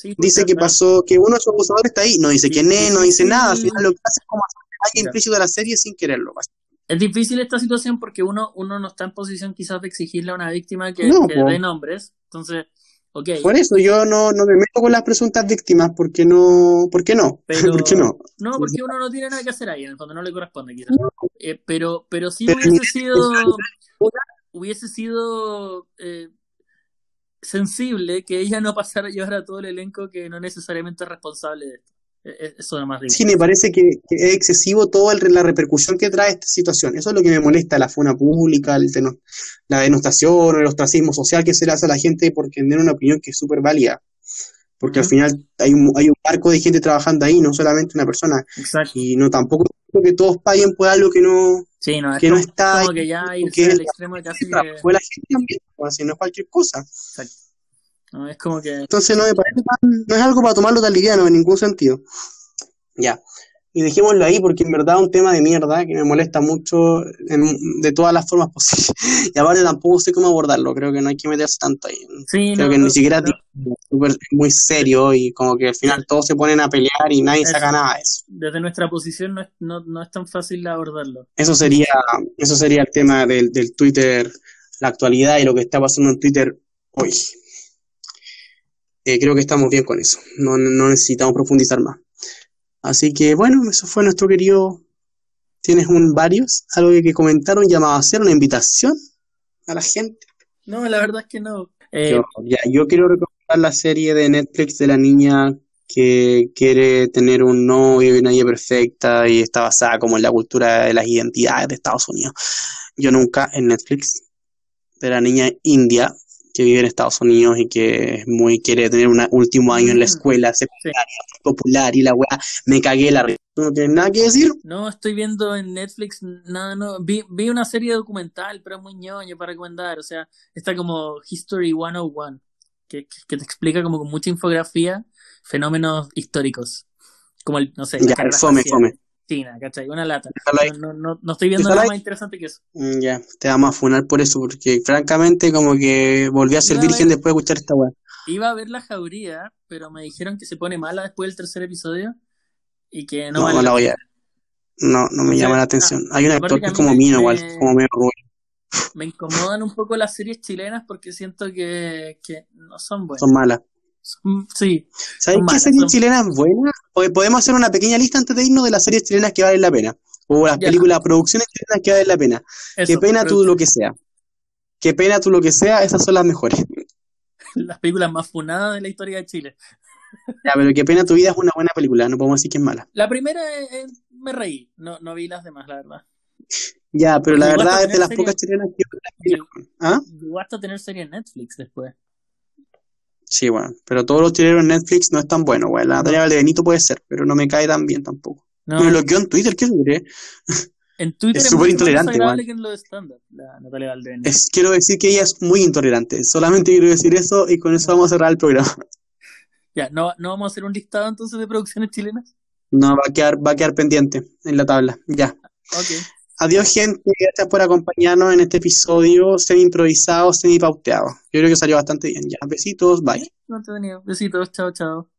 Sí, dice que pasó, que uno de sus acusadores está ahí, no dice Sí, quién es, no dice nada, al final lo que hace es como hacer implícito de la serie sin quererlo. es difícil esta situación porque uno, uno no está en posición quizás de exigirle a una víctima que, No, que dé nombres. Entonces, ok, Por eso yo no, no me meto con las presuntas víctimas, porque no, ¿por qué no? Pero- ¿Por qué no? no, porque uno no tiene nada que hacer ahí, en el fondo no le corresponde quizás. Eh, pero, pero sí Pero hubiese sido, hubiese sido eh, sensible que ella no pasara a llevar a todo el elenco que no necesariamente es responsable de esto. Eh, eh, Eso es más Sí, me parece que, que es excesivo toda la repercusión que trae esta situación. Eso es lo que me molesta, la funa pública, el la denostación, el ostracismo social que se le hace a la gente por tener una opinión que es súper válida. Porque al final hay un, hay un barco de gente trabajando ahí, no solamente una persona. Exacto. Y no tampoco creo que todos paguen por algo que no, Sí, no, es que no está como ahí, que ya irse al extremo de casi que... de la gente también, así no es cualquier cosa. Exacto. No, es como que... Entonces no me parece tan, no es algo para tomarlo tan liviano en ningún sentido. Ya. Y dejémoslo ahí porque en verdad es un tema de mierda que me molesta mucho en- de todas las formas posibles. Y aparte tampoco sé cómo abordarlo, creo que no hay que meterse tanto ahí. Sí, Creo no, que no, ni siquiera no. es muy serio y como que al final todos se ponen a pelear y nadie saca nada de eso. desde nuestra posición no es, no, no es tan fácil abordarlo. Eso sería, eso sería el tema del, del Twitter, la actualidad y lo que está pasando en Twitter hoy. Eh, creo que estamos bien con eso. No, no necesitamos profundizar más. Así que bueno, eso fue nuestro querido. ¿Tienes un varios? ¿Algo que, que comentar? ¿Un llamado a hacer? ¿Una invitación a la gente? No, la verdad es que no. Eh, Yo, ya, yo quiero recomendar la serie de Netflix de la niña que quiere tener un novio y una vida perfecta y está basada como en la cultura de las identidades de Estados Unidos. Yo nunca en Netflix de la niña india que vive en Estados Unidos y que es muy quiere tener un último año en la Mm. escuela secundaria popular y la weá me cagué la risa. ¿Tú no tienes nada que decir? no estoy viendo en Netflix nada, no. Vi, vi una serie documental, pero es muy ñoño para recomendar. O sea, está como History 101, que, que te explica como con mucha infografía fenómenos históricos. Como el, no sé, Ya, fome, fome. China, ¿cachai? Una lata. No, no, no, estoy viendo nada más interesante que eso. Mm, Ya, te vamos a funar por eso, porque francamente como que volví a ser No, virgen eh. después de escuchar esta weá. Iba a ver la jauría, pero me dijeron que se pone mala después del tercer episodio y que no, No, vale no la voy a No, no me O sea, llama la atención. Hay un actor que a es como Mino igual, como medio rubio. Me incomodan un poco las series chilenas porque siento que, que no son buenas. Son malas. Son- sí, ¿Sabes qué malas, serie son- chilena es buena? Po- Podemos hacer una pequeña lista antes de irnos de las series chilenas que valen la pena. O las Ya. películas, producciones chilenas que valen la pena. Qué eso, pena pero- tú lo que sea. Qué pena tú lo que sea, esas son las mejores. Las películas más funadas de la historia de Chile. Ya, pero qué pena tu vida es una buena película, no podemos decir que es mala. La primera eh, eh, me reí, no, no vi las demás, la verdad. Ya, pero Porque la verdad es de las serie- pocas chilenas que... ¿Ah? Llegó hasta tener serie en Netflix después. Sí, bueno, pero todos los chilenos en Netflix no es tan bueno. La Natalia Valdebenito puede ser, pero no me cae tan bien tampoco. No, Me bloqueó en Twitter, ¿qué duré? en Twitter es súper más intolerante, igual. que en lo de stand-up, la Natalia Valdén. Es, quiero decir que ella es muy intolerante. Solamente quiero decir eso y con eso vamos a cerrar el programa. Ya, ¿no, ¿no vamos a hacer un listado entonces de producciones chilenas? No, va a quedar, va a quedar pendiente en la tabla. Ya. Ok. Adiós, gente. Gracias por acompañarnos en este episodio semi improvisado, semi pauteado. Yo creo que salió bastante bien. Ya, besitos, bye. No entretenido. Besitos, chao, chao.